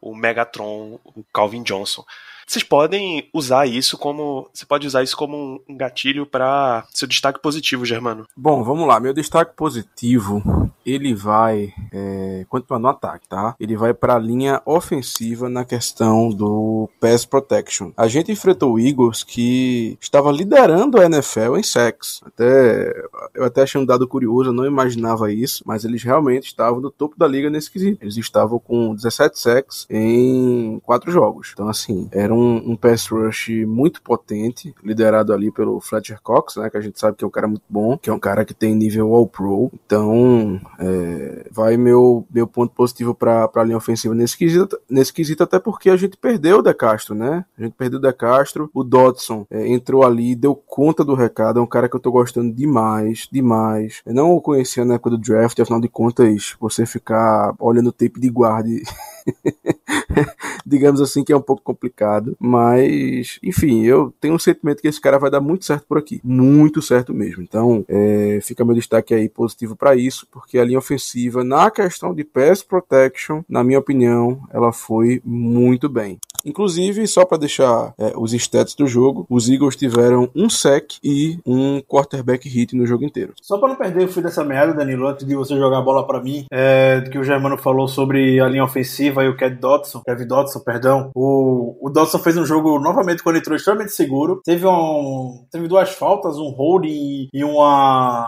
o Megatron, o Calvin Johnson. Vocês podem usar isso como. Você pode usar isso como um gatilho para seu destaque positivo, Germano. Bom, vamos lá. Meu destaque positivo ele vai é, continuar no ataque, tá? Ele vai para a linha ofensiva na questão do pass protection. A gente enfrentou o Eagles que estava liderando a NFL em sacks. Até eu até achei um dado curioso, eu não imaginava isso, mas eles realmente estavam no topo da liga nesse quesito. Eles estavam com 17 sacks em quatro jogos. Então assim, era um, um pass rush muito potente, liderado ali pelo Fletcher Cox, né, que a gente sabe que é um cara muito bom, que é um cara que tem nível All Pro. Então, É, vai meu, meu ponto positivo para a linha ofensiva nesse quesito, nesse quesito, até porque a gente perdeu o De Castro, né? A gente perdeu o De Castro, o Dodson é, entrou ali, deu conta do recado, é um cara que eu tô gostando demais, demais. Eu não o conhecia na época do draft, afinal de contas, você ficar olhando o tape de guarda digamos assim que é um pouco complicado, mas enfim, eu tenho um sentimento que esse cara vai dar muito certo por aqui, muito certo mesmo. Então, é, fica meu destaque aí positivo para isso, porque a linha ofensiva na questão de pass protection, na minha opinião, ela foi muito bem. Inclusive, só para deixar é, os stats do jogo, os Eagles tiveram um sec e um quarterback hit no jogo inteiro. Só para não perder o fio dessa meada, Danilo, antes de você jogar a bola para mim, é, que o Germano falou sobre a linha ofensiva e o Cat Dodson, Kevin Dodson, perdão. O, o Dodson fez um jogo novamente quando entrou extremamente seguro. Teve um, teve duas faltas, um hold e, e uma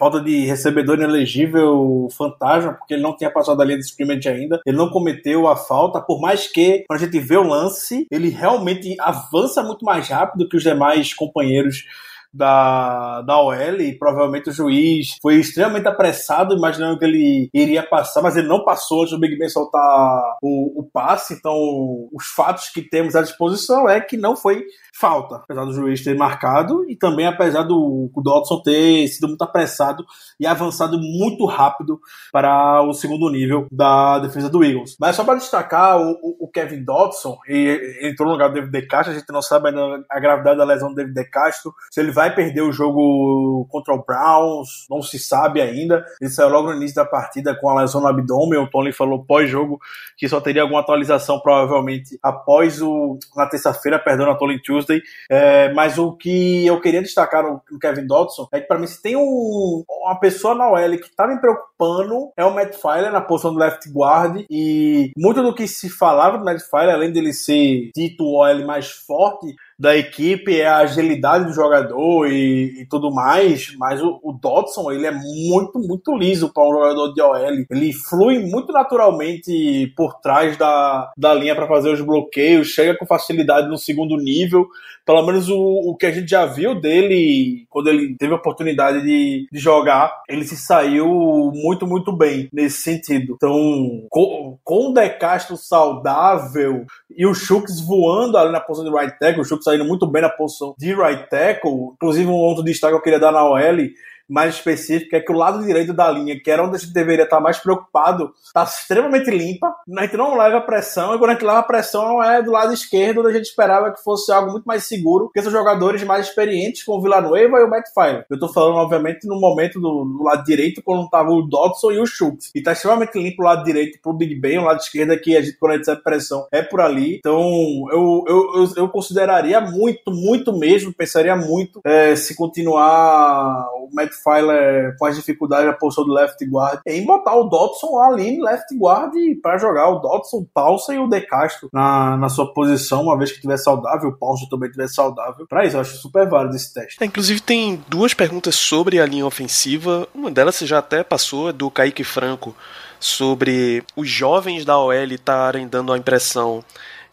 falta de recebedor inelegível fantasma, porque ele não tinha passado a linha de scrimmage ainda, ele não cometeu a falta, por mais que, quando a gente vê o lance, ele realmente avança muito mais rápido que os demais companheiros da, da OL e provavelmente o juiz foi extremamente apressado, imaginando que ele iria passar, mas ele não passou antes do Big Ben soltar o, o passe. Então, os fatos que temos à disposição é que não foi falta, apesar do juiz ter marcado e também apesar do, do Dodson ter sido muito apressado e avançado muito rápido para o segundo nível da defesa do Eagles. Mas só para destacar, o, o, Kevin Dodson ele entrou no lugar do David De Castro, a gente não sabe ainda a gravidade da lesão do David De Castro, se ele vai perder o jogo contra o Browns, não se sabe ainda. Ele saiu logo no início da partida com a lesão no abdômen, o Tony falou pós-jogo que só teria alguma atualização provavelmente após o na terça-feira, perdão, na Tony Tuesday É, mas o que eu queria destacar no, no Kevin Dodson é que, para mim, se tem um, uma pessoa na OL que tá me preocupando, é o Matt Filer na posição do left guard. E muito do que se falava do Matt Filer, além dele ser dito OL mais forte, da equipe é a agilidade do jogador e, e tudo mais, mas o, o, Dodson ele é muito, muito liso para um jogador de OL. Ele flui muito naturalmente por trás da, da linha para fazer os bloqueios, chega com facilidade no segundo nível. Pelo menos o, o que a gente já viu dele quando ele teve a oportunidade de, de jogar, ele se saiu muito, muito bem nesse sentido. Então, com, com o De Castro saudável e o Shooks voando ali na posição de right tackle, o Shooks saindo muito bem na posição de right tackle. Inclusive, um outro destaque que eu queria dar na OL mais específica é que o lado direito da linha, que era onde a gente deveria estar mais preocupado, está extremamente limpa. A gente não leva pressão, e quando a gente leva pressão é do lado esquerdo, onde a gente esperava que fosse algo muito mais seguro, porque são jogadores mais experientes, como o Villanueva e o Matt Fire. Eu estou falando, obviamente, no momento do, do lado direito, quando estava o Dodson e o Schultz. E está extremamente limpo o lado direito para o Big Ben, o lado esquerdo que a gente, quando a gente recebe pressão, é por ali. Então, eu, eu, eu, eu consideraria muito, muito mesmo, pensaria muito é, se continuar o Matt Filer com as dificuldades da posição do left guard, em botar o Dodson ali em left guard para jogar o Dodson, Paulson e o De Castro na, na sua posição, uma vez que estiver saudável, o Paulson também estiver saudável. Para isso, eu acho super válido esse teste. É, inclusive, tem duas perguntas sobre a linha ofensiva. Uma delas você já até passou, é do Kaique Franco, sobre os jovens da OL estarem dando a impressão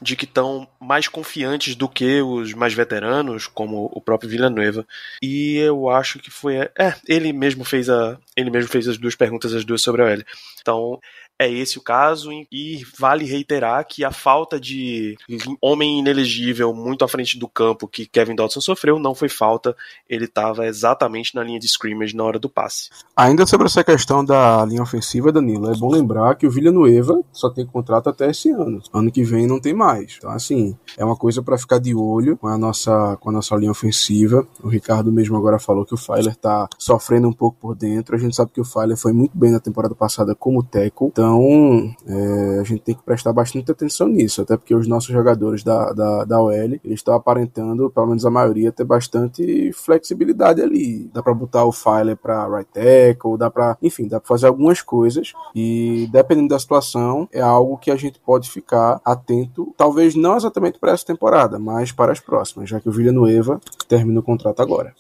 de que estão mais confiantes do que os mais veteranos, como o próprio Villanueva. E eu acho que foi. É, ele mesmo fez a. Ele mesmo fez as duas perguntas, as duas sobre a L. Então, é esse o caso e vale reiterar que a falta de homem inelegível muito à frente do campo que Kevin Dodson sofreu não foi falta, ele estava exatamente na linha de scrimmage na hora do passe. Ainda sobre essa questão da linha ofensiva, Danilo, é bom lembrar que o Villanueva só tem contrato até esse ano. Ano que vem não tem mais. Então, assim, é uma coisa para ficar de olho com a nossa com a nossa linha ofensiva. O Ricardo mesmo agora falou que o Filer tá sofrendo um pouco por dentro. A gente sabe que o Filer foi muito bem na temporada passada como tackle. Então, então, é, a gente tem que prestar bastante atenção nisso, até porque os nossos jogadores da, da, da OL, eles estão aparentando, pelo menos a maioria, ter bastante flexibilidade ali. Dá para botar o Filer para right tackle, dá para, enfim, dá para fazer algumas coisas e dependendo da situação, é algo que a gente pode ficar atento, talvez não exatamente para essa temporada, mas para as próximas, já que o Villanueva termina o contrato agora.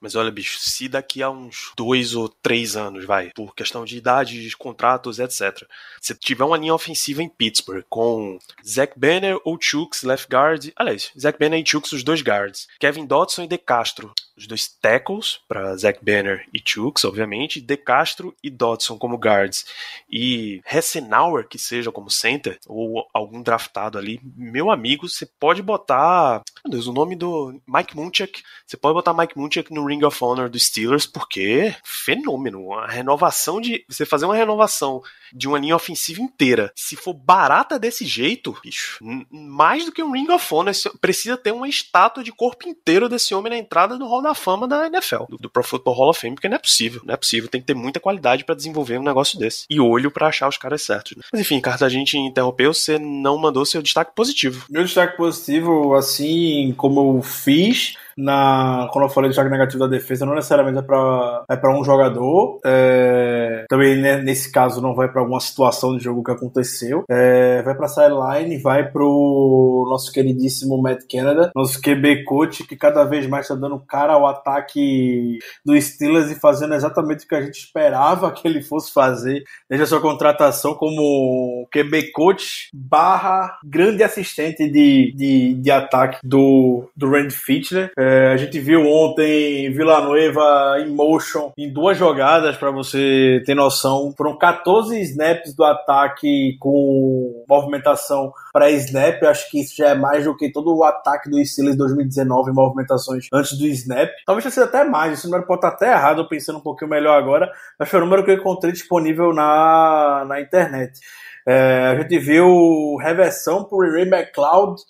Mas olha, bicho, se daqui a uns dois ou três anos, vai, por questão de idade, de contratos, etc., se tiver uma linha ofensiva em Pittsburgh com Zach Banner ou Chooks, left guard, aliás, Zach Banner e Chooks, os dois guards, Kevin Dodson e De Castro, os dois tackles para Zach Banner e Chooks, obviamente, De Castro e Dodson como guards. E Hessenauer que seja como center ou algum draftado ali, meu amigo, você pode botar, meu Deus, o nome do Mike Munchak, você pode botar Mike Munchak no Ring of Honor dos Steelers porque fenômeno, a renovação de você fazer uma renovação de uma linha ofensiva inteira, se for barata desse jeito, bicho, mais do que um Ring of Honor, precisa ter uma estátua de corpo inteiro desse homem na entrada do Hall da Fama da NFL, do, do Pro Football Hall of Fame, porque não é possível, não é possível, tem que ter muita qualidade para desenvolver um negócio desse. E olho para achar os caras certos. Né? Mas enfim, Carta, a gente interrompeu, você não mandou seu destaque positivo. Meu destaque positivo, assim como eu fiz, na, quando eu falei do destaque negativo da defesa, não necessariamente é para é pra um jogador. É, também né, nesse caso não vai para alguma situação de jogo que aconteceu. É, vai para sideline, vai pro nosso queridíssimo Matt Canada, nosso QB coach, que cada vez mais está dando cara ao ataque do Steelers e fazendo exatamente o que a gente esperava que ele fosse fazer desde a sua contratação como QB coach barra grande assistente de, de, de ataque do, do Randy Fitchner. É, a gente viu ontem Villanueva em motion em duas jogadas, para você ter noção. Foram 14 snaps do ataque com movimentação para snap. Eu acho que isso já é mais do que todo o ataque do Steelers 2019 em movimentações antes do snap. Talvez sido até mais. Esse número pode estar até errado, pensando um pouquinho melhor agora. Mas foi o número que eu encontrei disponível na, na internet. É, a gente viu reversão por Ray McLeod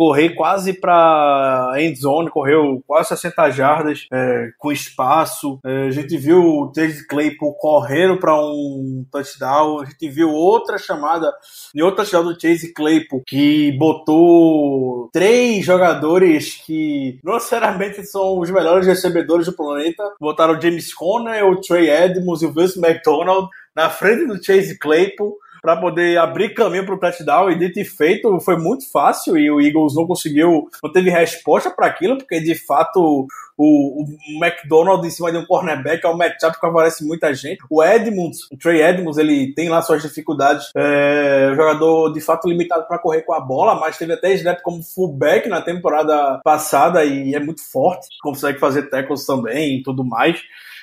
correr quase para end zone, correu quase 60 jardas é, com espaço. É, a gente viu o Chase Claypool correndo para um touchdown. A gente viu outra chamada em outro touchdown do Chase Claypool que botou três jogadores que não necessariamente são os melhores recebedores do planeta. Botaram o James Conner, o Trey Edmonds e o Vince McDonald na frente do Chase Claypool para poder abrir caminho para o touchdown. E dito e feito, foi muito fácil e o Eagles não conseguiu, não teve resposta para aquilo, porque de fato o, o McDonald em cima de um cornerback é um matchup que favorece muita gente. O Edmonds, o Trey Edmonds, ele tem lá suas dificuldades. É jogador de fato limitado para correr com a bola, mas teve até snap como fullback na temporada passada e é muito forte, consegue fazer tackles também e tudo mais.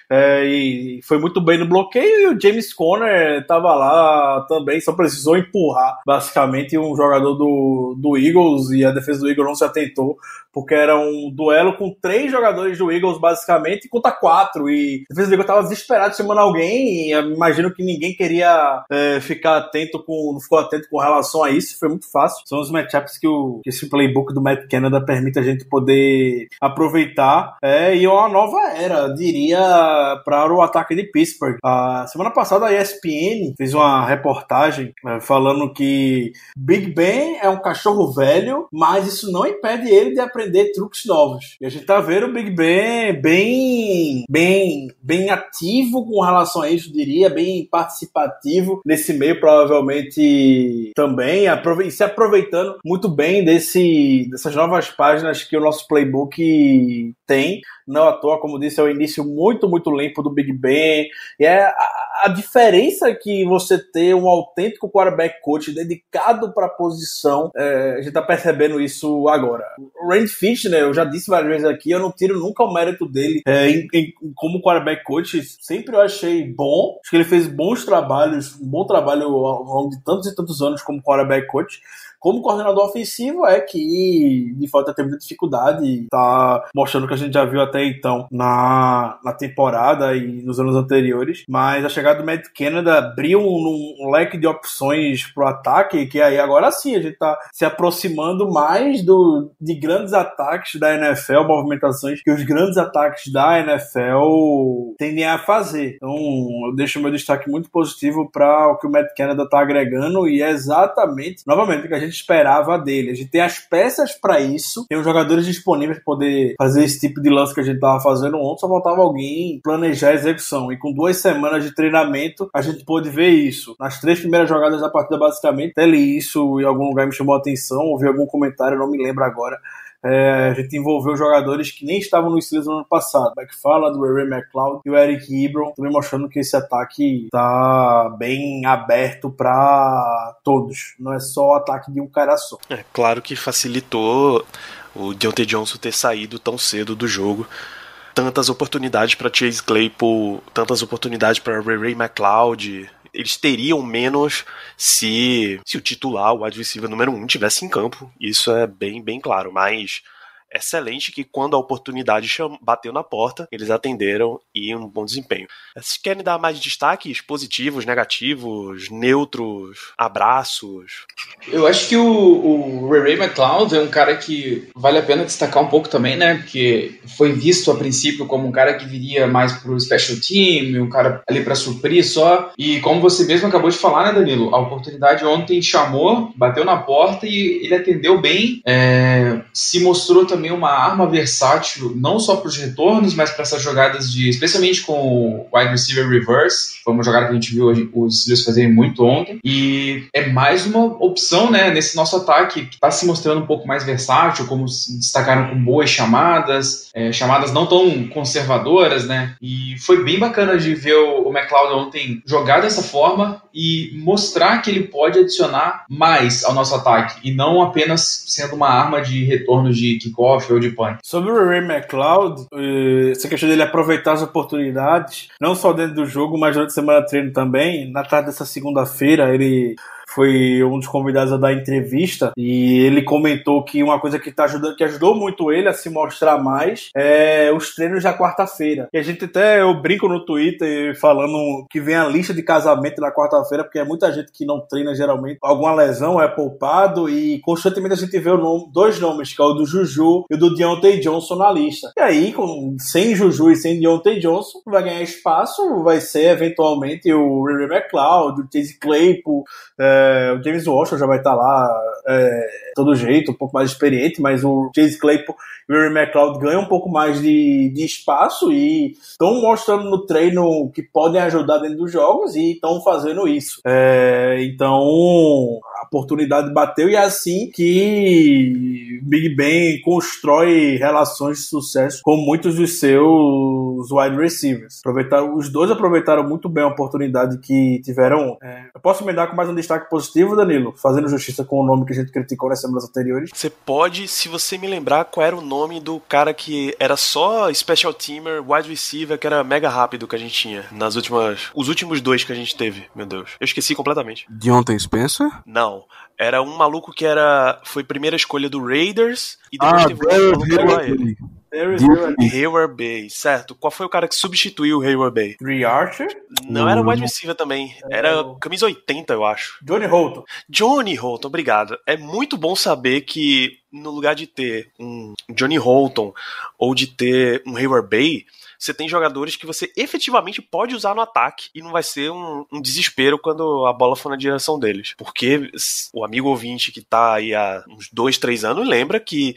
É, e foi muito bem no bloqueio. E o James Conner estava lá também, só precisou empurrar basicamente um jogador do, do Eagles e a defesa do Eagles não se atentou, porque era um duelo com três jogadores do Eagles basicamente contra quatro. E a defesa do Eagles estava desesperada chamando alguém. E imagino que ninguém queria é, ficar atento com, não ficou atento com relação a isso. Foi muito fácil. São os matchups que, o, que esse playbook do Matt Canada permite a gente poder aproveitar. É, e é uma nova era, diria para o ataque de Pittsburgh. A semana passada a ESPN fez uma reportagem né, falando que Big Ben é um cachorro velho, mas isso não impede ele de aprender truques novos. E a gente tá vendo o Big Ben bem, bem, bem ativo com relação a isso, diria, bem participativo nesse meio, provavelmente também, e se aproveitando muito bem desse, dessas novas páginas que o nosso playbook tem. Não à toa, como disse, é o início muito, muito limpo do Big Ben. E é a, a diferença que você ter um autêntico quarterback coach dedicado para a posição, é, a gente tá percebendo isso agora. O Randy Fitchner, eu já disse várias vezes aqui, eu não tiro nunca o mérito dele é, em, em, como quarterback coach. Sempre eu achei bom. Acho que ele fez bons trabalhos, um bom trabalho ao longo de tantos e tantos anos como quarterback coach como coordenador ofensivo é que de fato tem muita dificuldade, tá mostrando o que a gente já viu até então na, na temporada e nos anos anteriores, mas a chegada do Matt Canada abriu um, um leque de opções pro ataque, que aí agora sim a gente tá se aproximando mais do, de grandes ataques da NFL, movimentações que os grandes ataques da NFL tendem a fazer. Então, eu deixo meu destaque muito positivo para o que o Matt Canada tá agregando e é exatamente, novamente, o que a gente gente esperava dele. A gente tem as peças para isso, tem os jogadores disponíveis para poder fazer esse tipo de lance que a gente tava fazendo ontem, só faltava alguém planejar a execução. E com duas semanas de treinamento, a gente pôde ver isso. Nas três primeiras jogadas da partida, basicamente, até li isso em algum lugar me chamou a atenção, ouvi algum comentário, não me lembro agora é, a gente envolveu jogadores que nem estavam no Steelers no ano passado. do Ray McLeod e o Eric Ebron, também mostrando que esse ataque está bem aberto para todos. Não é só o ataque de um cara só. É claro que facilitou o Deontay Johnson ter saído tão cedo do jogo tantas oportunidades para Chase Claypool, tantas oportunidades para Ray Ray McLeod. Eles teriam menos se, se o titular, o receiver número um, tivesse em campo. Isso é bem, bem claro. Mas excelente que quando a oportunidade bateu na porta, eles atenderam e um bom desempenho. Vocês querem dar mais destaques positivos, negativos, neutros, abraços? Eu acho que o, o Ray McLeod é um cara que vale a pena destacar um pouco também, né? Porque foi visto a princípio como um cara que viria mais pro special team, um cara ali para suprir só. E como você mesmo acabou de falar, né, Danilo? A oportunidade ontem chamou, bateu na porta e ele atendeu bem, é, se mostrou também uma arma versátil, não só para os retornos, mas para essas jogadas de, especialmente com o wide receiver reverse, foi uma jogada que a gente viu os Steelers fazerem muito ontem, e é mais uma opção, né, nesse nosso ataque, que está se mostrando um pouco mais versátil, como se destacaram com boas chamadas, é, chamadas não tão conservadoras, né, e foi bem bacana de ver o, o McLeod ontem jogar dessa forma e mostrar que ele pode adicionar mais ao nosso ataque, e não apenas sendo uma arma de retorno de kickoff kickoff ou de punt. Sobre o Ray McLeod, eh, essa questão dele aproveitar as oportunidades, não só dentro do jogo, mas durante a semana de treino também. Na tarde dessa segunda-feira, ele foi um dos convidados a dar entrevista e ele comentou que uma coisa que tá ajudando, que ajudou muito ele a se mostrar mais é os treinos da quarta-feira. E a gente até eu brinco no Twitter falando que vem a lista de casamento na quarta-feira, porque é muita gente que não treina geralmente, alguma lesão é poupado e constantemente a gente vê o nome, dois nomes, que é o do Juju e o do Deontay Johnson na lista. E aí, com, sem Juju e sem Deontay Johnson, vai ganhar espaço, vai ser eventualmente o Ray McLeod, o Chase Claypool, é, é, o James Washington já vai estar tá lá é, todo jeito, um pouco mais experiente, mas o Chase Claypool e o Ray McLeod ganham um pouco mais de, de espaço e estão mostrando no treino que podem ajudar dentro dos jogos e estão fazendo isso. É, então, a oportunidade bateu e é assim que Big Ben constrói relações de sucesso com muitos dos seus wide receivers. Aproveitaram, os dois aproveitaram muito bem a oportunidade que tiveram. É, eu posso me dar com mais um destaque positivo, Danilo, fazendo justiça com o nome que a gente criticou nas semanas anteriores. Você pode, se você me lembrar qual era o nome do cara que era só special teamer, wide receiver, que era mega rápido que a gente tinha nas últimas, os últimos dois que a gente teve, meu Deus. Eu esqueci completamente. De ontem Spencer? Não. Era um maluco que era foi primeira escolha do Raiders e depois ah, teve um maluco. Hayward Bay, certo. Qual foi o cara que substituiu o Hayward Bay? Dre Archer? Não, era wide receiver também. Era camisa 80, eu acho. Johnny Holton. Johnny Holton, obrigado. É muito bom saber que no lugar de ter um Johnny Holton ou de ter um Hayward Bay, você tem jogadores que você efetivamente pode usar no ataque e não vai ser um, um, desespero quando a bola for na direção deles. Porque o amigo ouvinte que tá aí há uns dois, três anos lembra que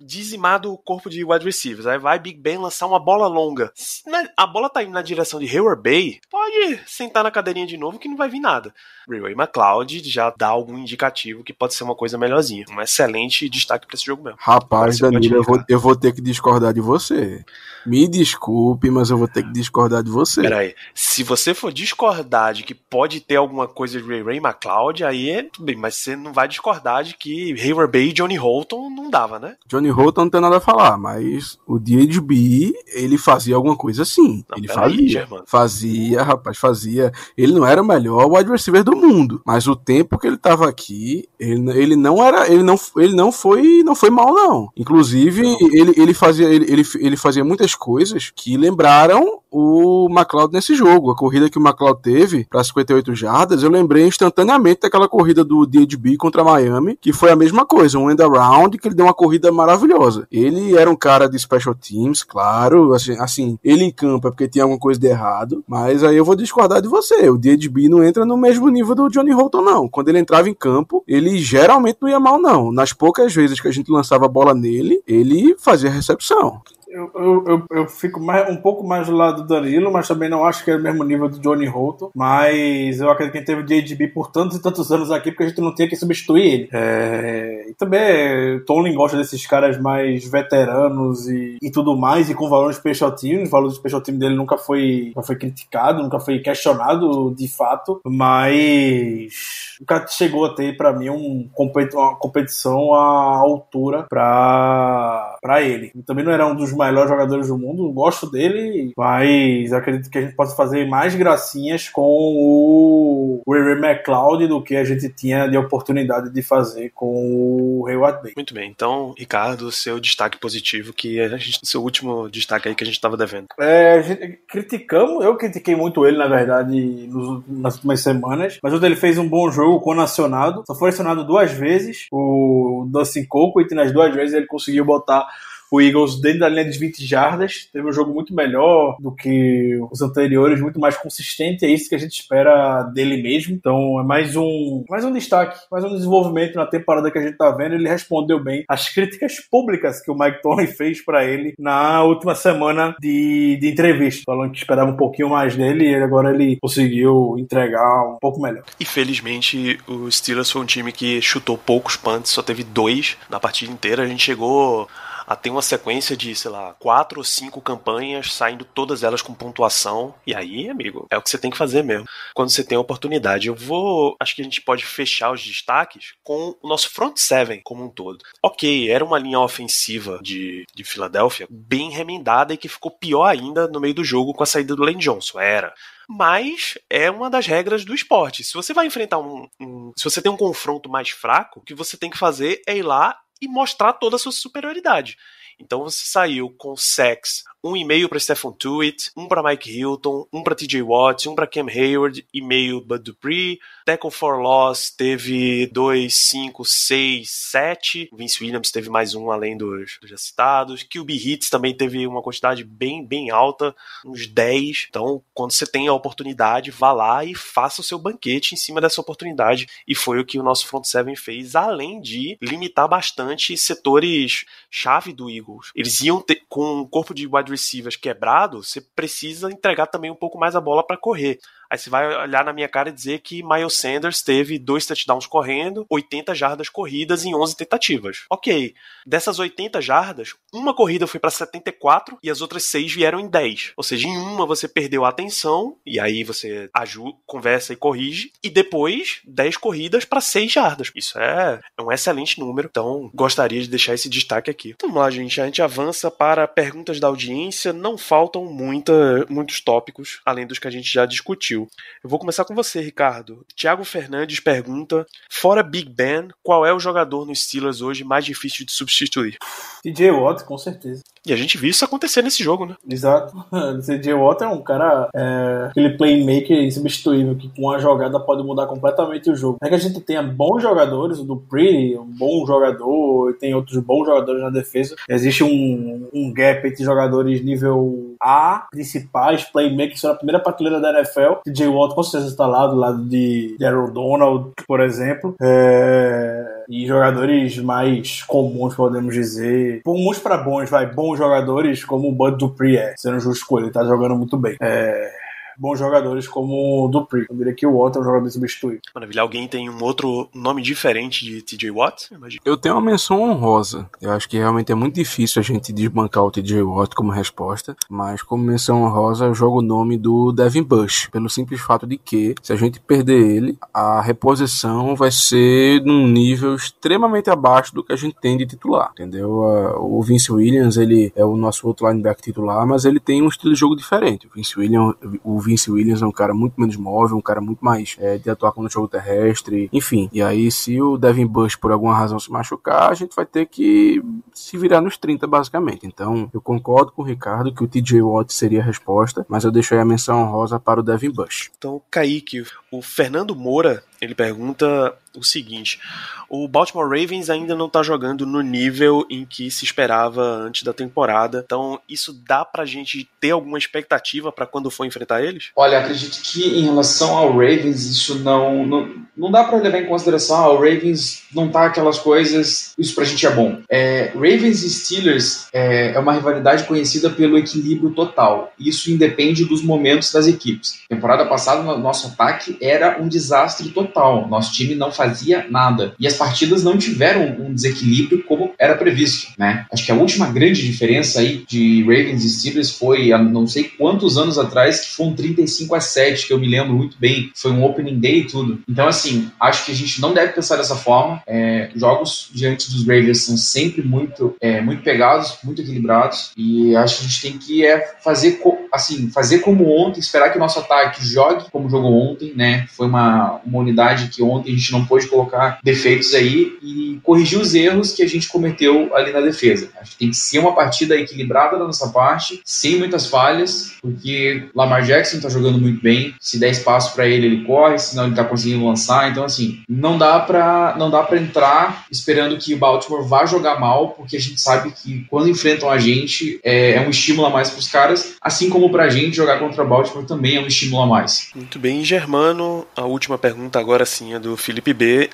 dizimado o corpo de wide receivers. Aí vai Big Ben lançar uma bola longa. Se a bola tá indo na direção de Hayward Bay, pode sentar na cadeirinha de novo que não vai vir nada. Ray McLeod já dá algum indicativo que pode ser uma coisa melhorzinha. Um excelente destaque para esse jogo mesmo. Rapaz, Danilo, eu vou, eu vou ter que discordar de você. Me desculpe, mas eu vou ter que discordar de você. Peraí, se você for discordar de que pode ter alguma coisa de Ray Ray McLeod, aí é tudo bem, mas você não vai discordar de que Hayward Bay e Johnny Holton não dava, né? Johnny Holton não tem nada a falar, mas o DHB, ele fazia alguma coisa assim. Não, ele fazia. Aí, fazia, rapaz, fazia. Ele não era o melhor wide receiver do mundo, mas o tempo que ele tava aqui, ele, ele não era, ele não, ele não foi, não foi mal não. Inclusive, ele, ele fazia, ele, ele, ele fazia muitas coisas que lembraram o McLeod nesse jogo. A corrida que o McLeod teve para 58 jardas, eu lembrei instantaneamente daquela corrida do DHB contra Miami, que foi a mesma coisa, um end around que ele deu uma corrida maravilhosa. Ele era um cara de special teams, claro, assim, assim ele em campo é porque tinha alguma coisa de errado, mas aí eu vou discordar de você. O DHB não entra no mesmo nível do Johnny Holton, não. Quando ele entrava em campo, ele geralmente não ia mal, não. Nas poucas vezes que a gente lançava a bola nele, ele fazia recepção eu, eu, eu, eu, fico mais, um pouco mais do lado do Danilo, mas também não acho que é o mesmo nível do Johnny Holton. Mas eu acredito que teve o JDB por tantos e tantos anos aqui, porque a gente não tinha que substituir ele. É... E também Tolin gosta desses caras mais veteranos e, e tudo mais, e com valor no special team. O valor do team dele nunca foi, nunca foi criticado, nunca foi questionado de fato, mas cara chegou a ter para mim um, uma competição à altura para ele. também não era um dos melhores jogadores do mundo, gosto dele, mas acredito que a gente possa fazer mais gracinhas com o Ray McLeod do que a gente tinha de oportunidade de fazer com o Hayward Bay. Muito bem, então, Ricardo, seu destaque positivo, que é a gente, seu último destaque aí que a gente estava devendo. É, gente, criticamos, eu critiquei muito ele, na verdade, nos, nas últimas semanas, mas ele fez um bom jogo com o Nacionado, só foi acionado duas vezes, o Dustin Coco, e nas duas vezes ele conseguiu botar o Eagles dentro da linha de 20 jardas. Teve um jogo muito melhor do que os anteriores, muito mais consistente. É isso que a gente espera dele mesmo. Então é mais um, mais um destaque, mais um desenvolvimento na temporada que a gente tá vendo. Ele respondeu bem às críticas públicas que o Mike Tony fez para ele na última semana de, de entrevista, falando que esperava um pouquinho mais dele e agora ele conseguiu entregar um pouco melhor. E felizmente o Steelers foi um time que chutou poucos punts, só teve dois na partida inteira. A gente chegou a ter uma sequência de, sei lá, quatro ou cinco campanhas, saindo todas elas com pontuação. E aí, amigo, é o que você tem que fazer mesmo. Quando você tem a oportunidade. Eu vou. Acho que a gente pode fechar os destaques com o nosso front seven como um todo. Ok, era uma linha ofensiva de, de Filadélfia bem remendada e que ficou pior ainda no meio do jogo com a saída do Lane Johnson. Era mas é uma das regras do esporte. Se você vai enfrentar um, um, Se você tem um confronto mais fraco, o que você tem que fazer é ir lá e mostrar toda a sua superioridade. Então você saiu com Sex, um e-mail para Stephen Tuitt, um para Mike Hilton, um para TJ Watt, um para Cam Hayward, e-mail Bud Dupree, Tackle for Loss teve 2, 5, 6, 7, Vince Williams teve mais um além dos, dos já citados, QB Hits também teve uma quantidade bem, bem alta, uns 10, então quando você tem a oportunidade, vá lá e faça o seu banquete em cima dessa oportunidade, e foi o que o nosso front seven fez, além de limitar bastante setores chave do Eagles. Eles iam ter, com um corpo de wide receivers quebrado, você precisa entregar também um pouco mais a bola para correr. Aí você vai olhar na minha cara e dizer que Miles Sanders teve dois touchdowns correndo, 80 jardas corridas em 11 tentativas. Ok, dessas 80 jardas, uma corrida foi para 74 e as outras seis vieram em 10. Ou seja, em uma você perdeu a atenção e aí você ajuda, conversa e corrige, e depois 10 corridas para 6 jardas. Isso é, é um excelente número, então gostaria de deixar esse destaque aqui. Então, vamos lá, gente, a gente avança para perguntas da audiência. Não faltam muita, muitos tópicos, além dos que a gente já discutiu. Eu vou começar com você, Ricardo. Tiago Fernandes pergunta: fora Big Ben, qual é o jogador nos Steelers hoje mais difícil de substituir? TJ Watt, com certeza. E a gente viu isso acontecer nesse jogo, né? Exato. TJ Watt é um cara, é, aquele playmaker insubstituível, que com uma jogada pode mudar completamente o jogo. É que a gente tenha bons jogadores, o do um bom jogador, e tem outros bons jogadores na defesa. Existe um, um gap entre jogadores nível A, principais, playmakers, são a primeira prateleira da NFL. TJ Watt com certeza está lá, do lado de Daryl Donald, por exemplo. É... E jogadores mais comuns, podemos dizer. Comuns para bons, vai. Bons jogadores, como o Bud Dupree é. Sendo justo com ele, tá jogando muito bem. É bons jogadores como o Dupree. Eu diria que o Watt é um jogador substituído. Maravilha. Alguém tem um outro nome diferente de TJ Watt? Eu tenho uma menção honrosa. Eu acho que realmente é muito difícil a gente desbancar o TJ Watt como resposta, mas como menção honrosa eu jogo o nome do Devin Bush, pelo simples fato de que se a gente perder ele, a reposição vai ser num nível extremamente abaixo do que a gente tem de titular, entendeu? O Vince Williams, ele é o nosso outro linebacker titular, mas ele tem um estilo de jogo diferente. O Vince Williams, o Vince Williams é um cara muito menos móvel, um cara muito mais é, de atuar no jogo terrestre, enfim. E aí, se o Devin Bush por alguma razão se machucar, a gente vai ter que se virar nos 30, basicamente. Então, eu concordo com o Ricardo que o TJ Watt seria a resposta, mas eu deixo aí a menção honrosa para o Devin Bush. Então, Kaique, o Fernando Moura, ele pergunta o seguinte: o Baltimore Ravens ainda não está jogando no nível em que se esperava antes da temporada. Então, isso dá pra gente ter alguma expectativa para quando for enfrentar eles? Olha, acredito que em relação ao Ravens, isso não não, não dá para levar em consideração. Ah, o Ravens não tá aquelas coisas, isso pra gente é bom. É, Ravens e Steelers é, é uma rivalidade conhecida pelo equilíbrio total. Isso independe dos momentos das equipes. Temporada passada, nosso ataque era um desastre total. Nosso time não fazia nada. E as partidas não tiveram um desequilíbrio como era previsto, né? Acho que a última grande diferença aí de Ravens e Steelers foi há não sei quantos anos atrás, que foi um 35 a 7, que eu me lembro muito bem, foi um opening day e tudo. Então, assim, acho que a gente não deve pensar dessa forma. É, jogos diante dos Ravens são sempre muito, é, muito pegados, muito equilibrados, e acho que a gente tem que é, fazer, assim, fazer como ontem, esperar que o nosso ataque jogue como jogou ontem, né? Foi uma, uma unidade que ontem a gente não pôde colocar defeitos aí e corrigir os erros que a gente cometeu ali na defesa. Acho que tem que ser uma partida equilibrada da nossa parte, sem muitas falhas, porque Lamar Jackson tá jogando muito bem. Se der espaço para ele, ele corre, senão ele tá conseguindo lançar. Então, assim, não dá para não dá para entrar esperando que o Baltimore vá jogar mal, porque a gente sabe que quando enfrentam a gente é, é um estímulo a mais para os caras, assim como para a gente jogar contra Baltimore também é um estímulo a mais. Muito bem, Germano. A última pergunta agora sim é do Felipe B.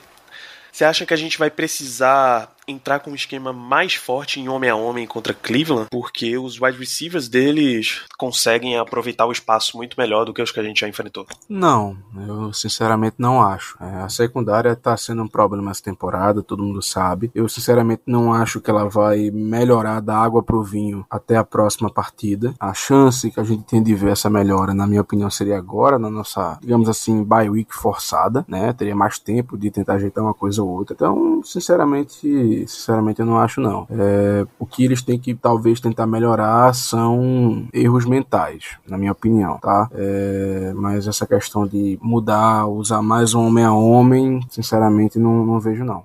Você acha que a gente vai precisar entrar com um esquema mais forte em homem a homem contra Cleveland, porque os wide receivers deles conseguem aproveitar o espaço muito melhor do que os que a gente já enfrentou. Não, eu sinceramente não acho. É, a secundária está sendo um problema essa temporada, todo mundo sabe. Eu sinceramente não acho que ela vai melhorar da água pro vinho até a próxima partida. A chance que a gente tem de ver essa melhora, na minha opinião, seria agora, na nossa, digamos assim, bye week forçada, né? Teria mais tempo de tentar ajeitar uma coisa ou outra. Então, sinceramente, sinceramente eu não acho não. É, o que eles têm que talvez tentar melhorar são erros mentais, na minha opinião, tá? É, mas essa questão de mudar, usar mais um homem a homem, sinceramente não, não vejo não.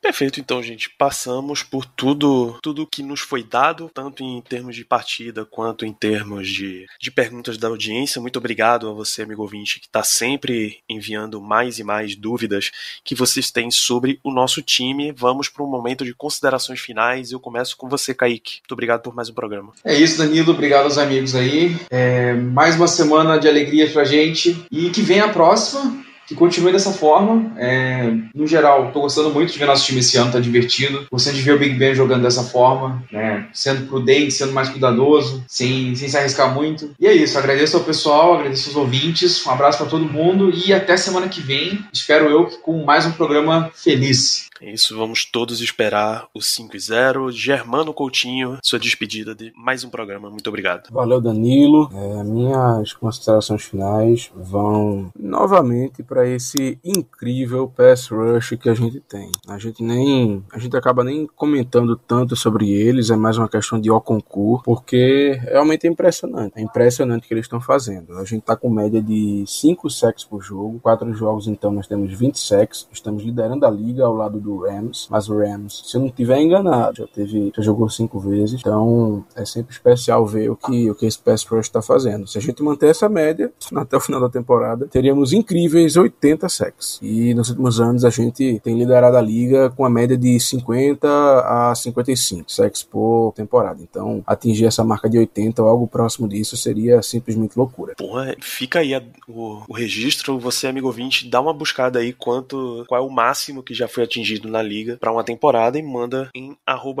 Perfeito, então, gente. Passamos por tudo tudo que nos foi dado, tanto em termos de partida quanto em termos de, de perguntas da audiência. Muito obrigado a você, amigo ouvinte, que está sempre enviando mais e mais dúvidas que vocês têm sobre o nosso time. Vamos para um momento de considerações finais. Eu começo com você, Kaique. Muito obrigado por mais um programa. É isso, Danilo. Obrigado aos amigos aí. É, mais uma semana de alegria pra gente. E que venha a próxima que continue dessa forma. É, no geral, estou gostando muito de ver nosso time esse ano, tá divertido. Gostando de ver o Big Ben jogando dessa forma, né, sendo prudente, sendo mais cuidadoso, sem, sem se arriscar muito. E é isso, agradeço ao pessoal, agradeço aos ouvintes, um abraço para todo mundo e até semana que vem, espero eu, com mais um programa feliz. Isso, vamos todos esperar o 5 e 0. Germano Coutinho, sua despedida de mais um programa. Muito obrigado. Valeu, Danilo. É, minhas considerações finais vão novamente para esse incrível pass rush que a gente tem. A gente nem a gente acaba nem comentando tanto sobre eles, é mais uma questão de ó concurso, porque realmente é impressionante. É impressionante o que eles estão fazendo. A gente tá com média de 5 sacks por jogo, quatro jogos então nós temos 20 sacks, estamos liderando a liga ao lado do do Rams, mas o Rams, se eu não tiver enganado, já teve, já jogou cinco vezes, então é sempre especial ver o que o que esse pass rush está fazendo. Se a gente manter essa média até o final da temporada, teríamos incríveis 80 sacks. E nos últimos anos a gente tem liderado a liga com a média de 50 a 55 sacks por temporada. Então, atingir essa marca de 80 ou algo próximo disso seria simplesmente loucura. Porra, fica aí a, o, o registro, você amigo ouvinte, dá uma buscada aí quanto qual é o máximo que já foi atingido na liga para uma temporada e manda em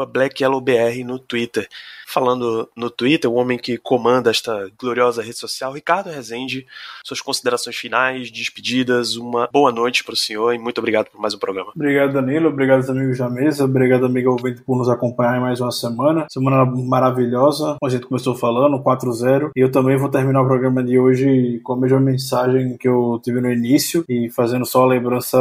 BlackYellowBR no Twitter. Falando no Twitter, o homem que comanda esta gloriosa rede social, Ricardo Rezende, suas considerações finais, despedidas, uma boa noite para o senhor e muito obrigado por mais um programa. Obrigado, Danilo, obrigado aos amigos da mesa, obrigado, amigo ouvinte, por nos acompanhar em mais uma semana. Semana maravilhosa, a gente começou falando, 4-0. E eu também vou terminar o programa de hoje com a mesma mensagem que eu tive no início e fazendo só a lembrança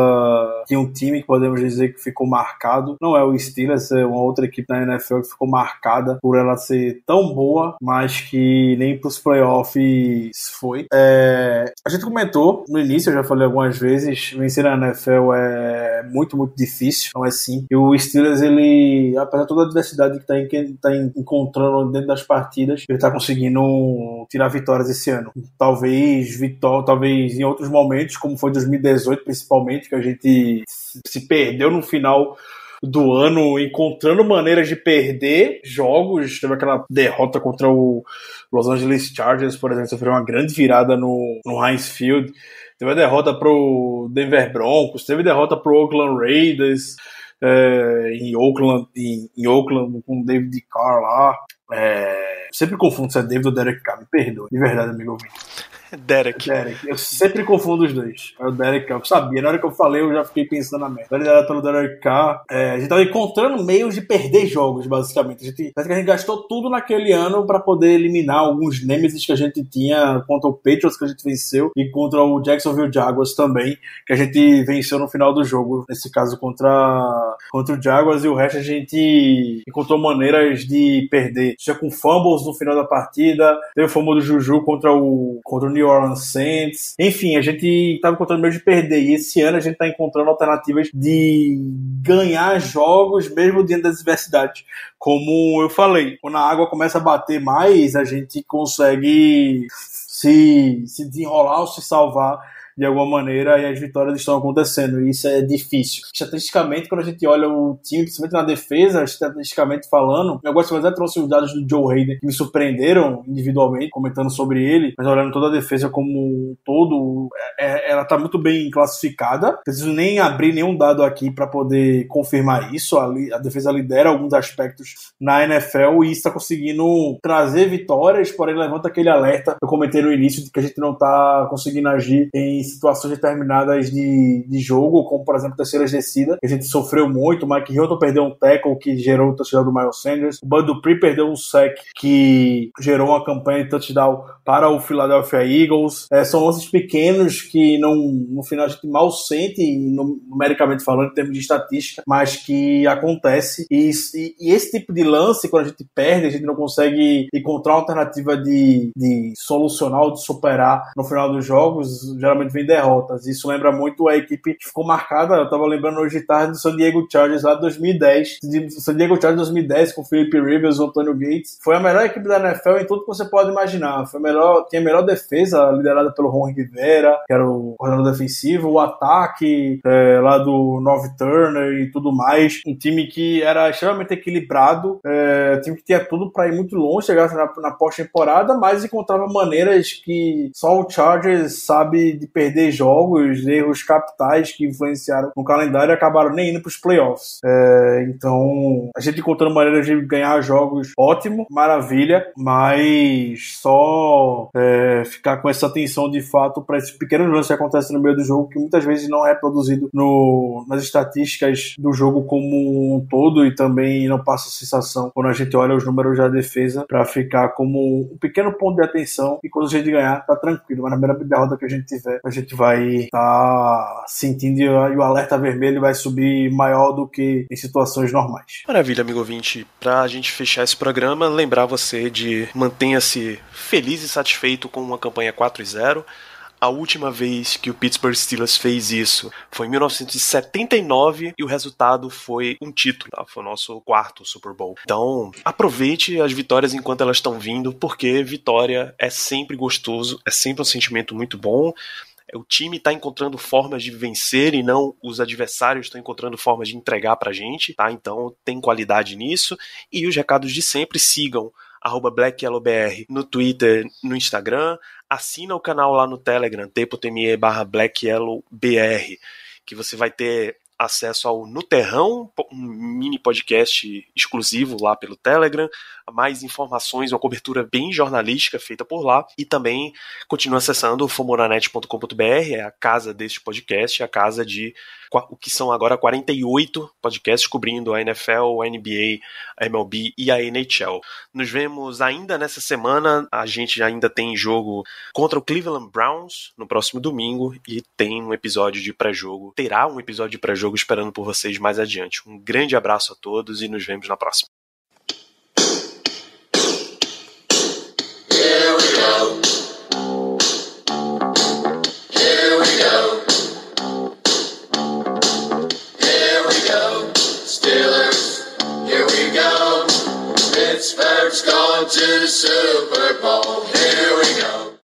de um time que podemos dizer que ficou marcado. Não é o Steelers, é uma outra equipe da NFL que ficou marcada por ela ser tão boa, mas que nem para os playoffs foi. É, a gente comentou no início, eu já falei algumas vezes, vencer na NFL é muito, muito difícil, não é simples. E o Steelers, ele, apesar de toda a diversidade que está tá encontrando dentro das partidas, ele está conseguindo tirar vitórias esse ano. Talvez vitória, talvez em outros momentos, como foi 2018 principalmente, que a gente se perdeu no final do ano encontrando maneiras de perder jogos. Teve aquela derrota contra o Los Angeles Chargers, por exemplo, sofreu uma grande virada no, no Heinz Field. Teve a derrota pro Denver Broncos, teve derrota pro Oakland Raiders, é, em Oakland, em, em Oakland com o David Carr lá. É, sempre confundo se é David ou Derek Carr, me perdoe, de verdade, amigo ouvinte. Derek. Derek. Eu sempre confundo os dois. É o Derek. Eu sabia, na hora que eu falei, eu já fiquei pensando na merda. Ele era Derek Carr. É, a gente tava encontrando meios de perder jogos, basicamente. A gente, parece que a gente gastou tudo naquele ano para poder eliminar alguns nemesis que a gente tinha contra o Patriots, que a gente venceu, e contra o Jacksonville Jaguars também, que a gente venceu no final do jogo. Nesse caso, contra, contra o Jaguars, e o resto a gente encontrou maneiras de perder. Já com fumbles no final da partida, teve o fumble do Juju contra o, contra o New Orleans Saints. Enfim, a gente estava encontrando meio de perder. E esse ano a gente está encontrando alternativas de ganhar jogos mesmo diante das adversidades. Como eu falei, quando a água começa a bater mais, a gente consegue se, se desenrolar ou se salvar de alguma maneira e as vitórias estão acontecendo. E isso é difícil. Estatisticamente, quando a gente olha o time, principalmente na defesa, estatisticamente falando, eu gosto até trouxe os dados do Joe Hayden que me surpreenderam individualmente, comentando sobre ele, mas olhando toda a defesa como um todo, é, é ela está muito bem classificada. Preciso nem abrir nenhum dado aqui para poder confirmar isso. A, a, defesa lidera alguns aspectos na NFL e está conseguindo trazer vitórias, porém levanta aquele alerta eu comentei no início de que a gente não está conseguindo agir em situações determinadas de, de jogo, como por exemplo terceiras descidas, a gente sofreu muito. O Mike Hilton perdeu um tackle que gerou o touchdown do Miles Sanders. O Bud Dupree perdeu um sack que gerou uma campanha de touchdown para o Philadelphia Eagles. É, são lances pequenos que não, no final a gente mal sente, numericamente falando, em termos de estatística, mas que acontece. E, e, e, esse tipo de lance, quando a gente perde, a gente não consegue encontrar uma alternativa de, de solucionar ou de superar no final dos jogos, geralmente vem derrotas. Isso lembra muito a equipe que ficou marcada, eu tava lembrando hoje de tarde do San Diego Chargers lá de 2010. De San Diego Chargers 2010 com Philip Rivers, Antônio Gates. Foi a melhor equipe da NFL em tudo que você pode imaginar. Foi a melhor, tinha a melhor defesa, liderada pelo Ron Rivera, que era o coordenador defensivo, o ataque é, lá do North Turner e tudo mais. Um time que era extremamente equilibrado, é, um time que tinha tudo para ir muito longe, chegar na, na pós-temporada, mas encontrava maneiras que só o Chargers sabe de perder perder jogos, erros capitais que influenciaram no calendário e acabaram nem indo para os playoffs. É, então, a gente encontrando maneiras de ganhar jogos, ótimo, maravilha, mas só é, ficar com essa atenção de fato para esses pequenos lances que acontecem no meio do jogo, que muitas vezes não é produzido no, nas estatísticas do jogo como um todo e também não passa a sensação quando a gente olha os números da defesa para ficar como um pequeno ponto de atenção e quando a gente ganhar, tá tranquilo, mas na primeira derrota que a gente tiver, a gente vai estar tá sentindo e o alerta vermelho vai subir maior do que em situações normais. Maravilha, amigo ouvinte. Para a gente fechar esse programa, lembrar você de mantenha-se feliz e satisfeito com uma campanha 4 0. A última vez que o Pittsburgh Steelers fez isso foi em 1979 e o resultado foi um título. Tá? Foi o nosso quarto Super Bowl. Então, aproveite as vitórias enquanto elas estão vindo, porque vitória é sempre gostoso, é sempre um sentimento muito bom o time está encontrando formas de vencer e não os adversários estão encontrando formas de entregar para a gente, tá? Então tem qualidade nisso. E os recados de sempre sigam arroba BlackYellowBR no Twitter, no Instagram, assina o canal lá no Telegram, t.me barra BlackYellowBR, que você vai ter acesso ao Nuterrão, um mini podcast exclusivo lá pelo Telegram, mais informações, uma cobertura bem jornalística feita por lá, e também continua acessando fomoranet.com.br, é a casa deste podcast, a casa de o que são agora 48 podcasts cobrindo a NFL, a NBA, a MLB e a NHL. Nos vemos ainda nessa semana, a gente ainda tem jogo contra o Cleveland Browns no próximo domingo e tem um episódio de pré-jogo, terá um episódio de pré-jogo esperando por vocês mais adiante. Um grande abraço a todos e nos vemos na próxima. Pittsburgh's going to the Super Bowl.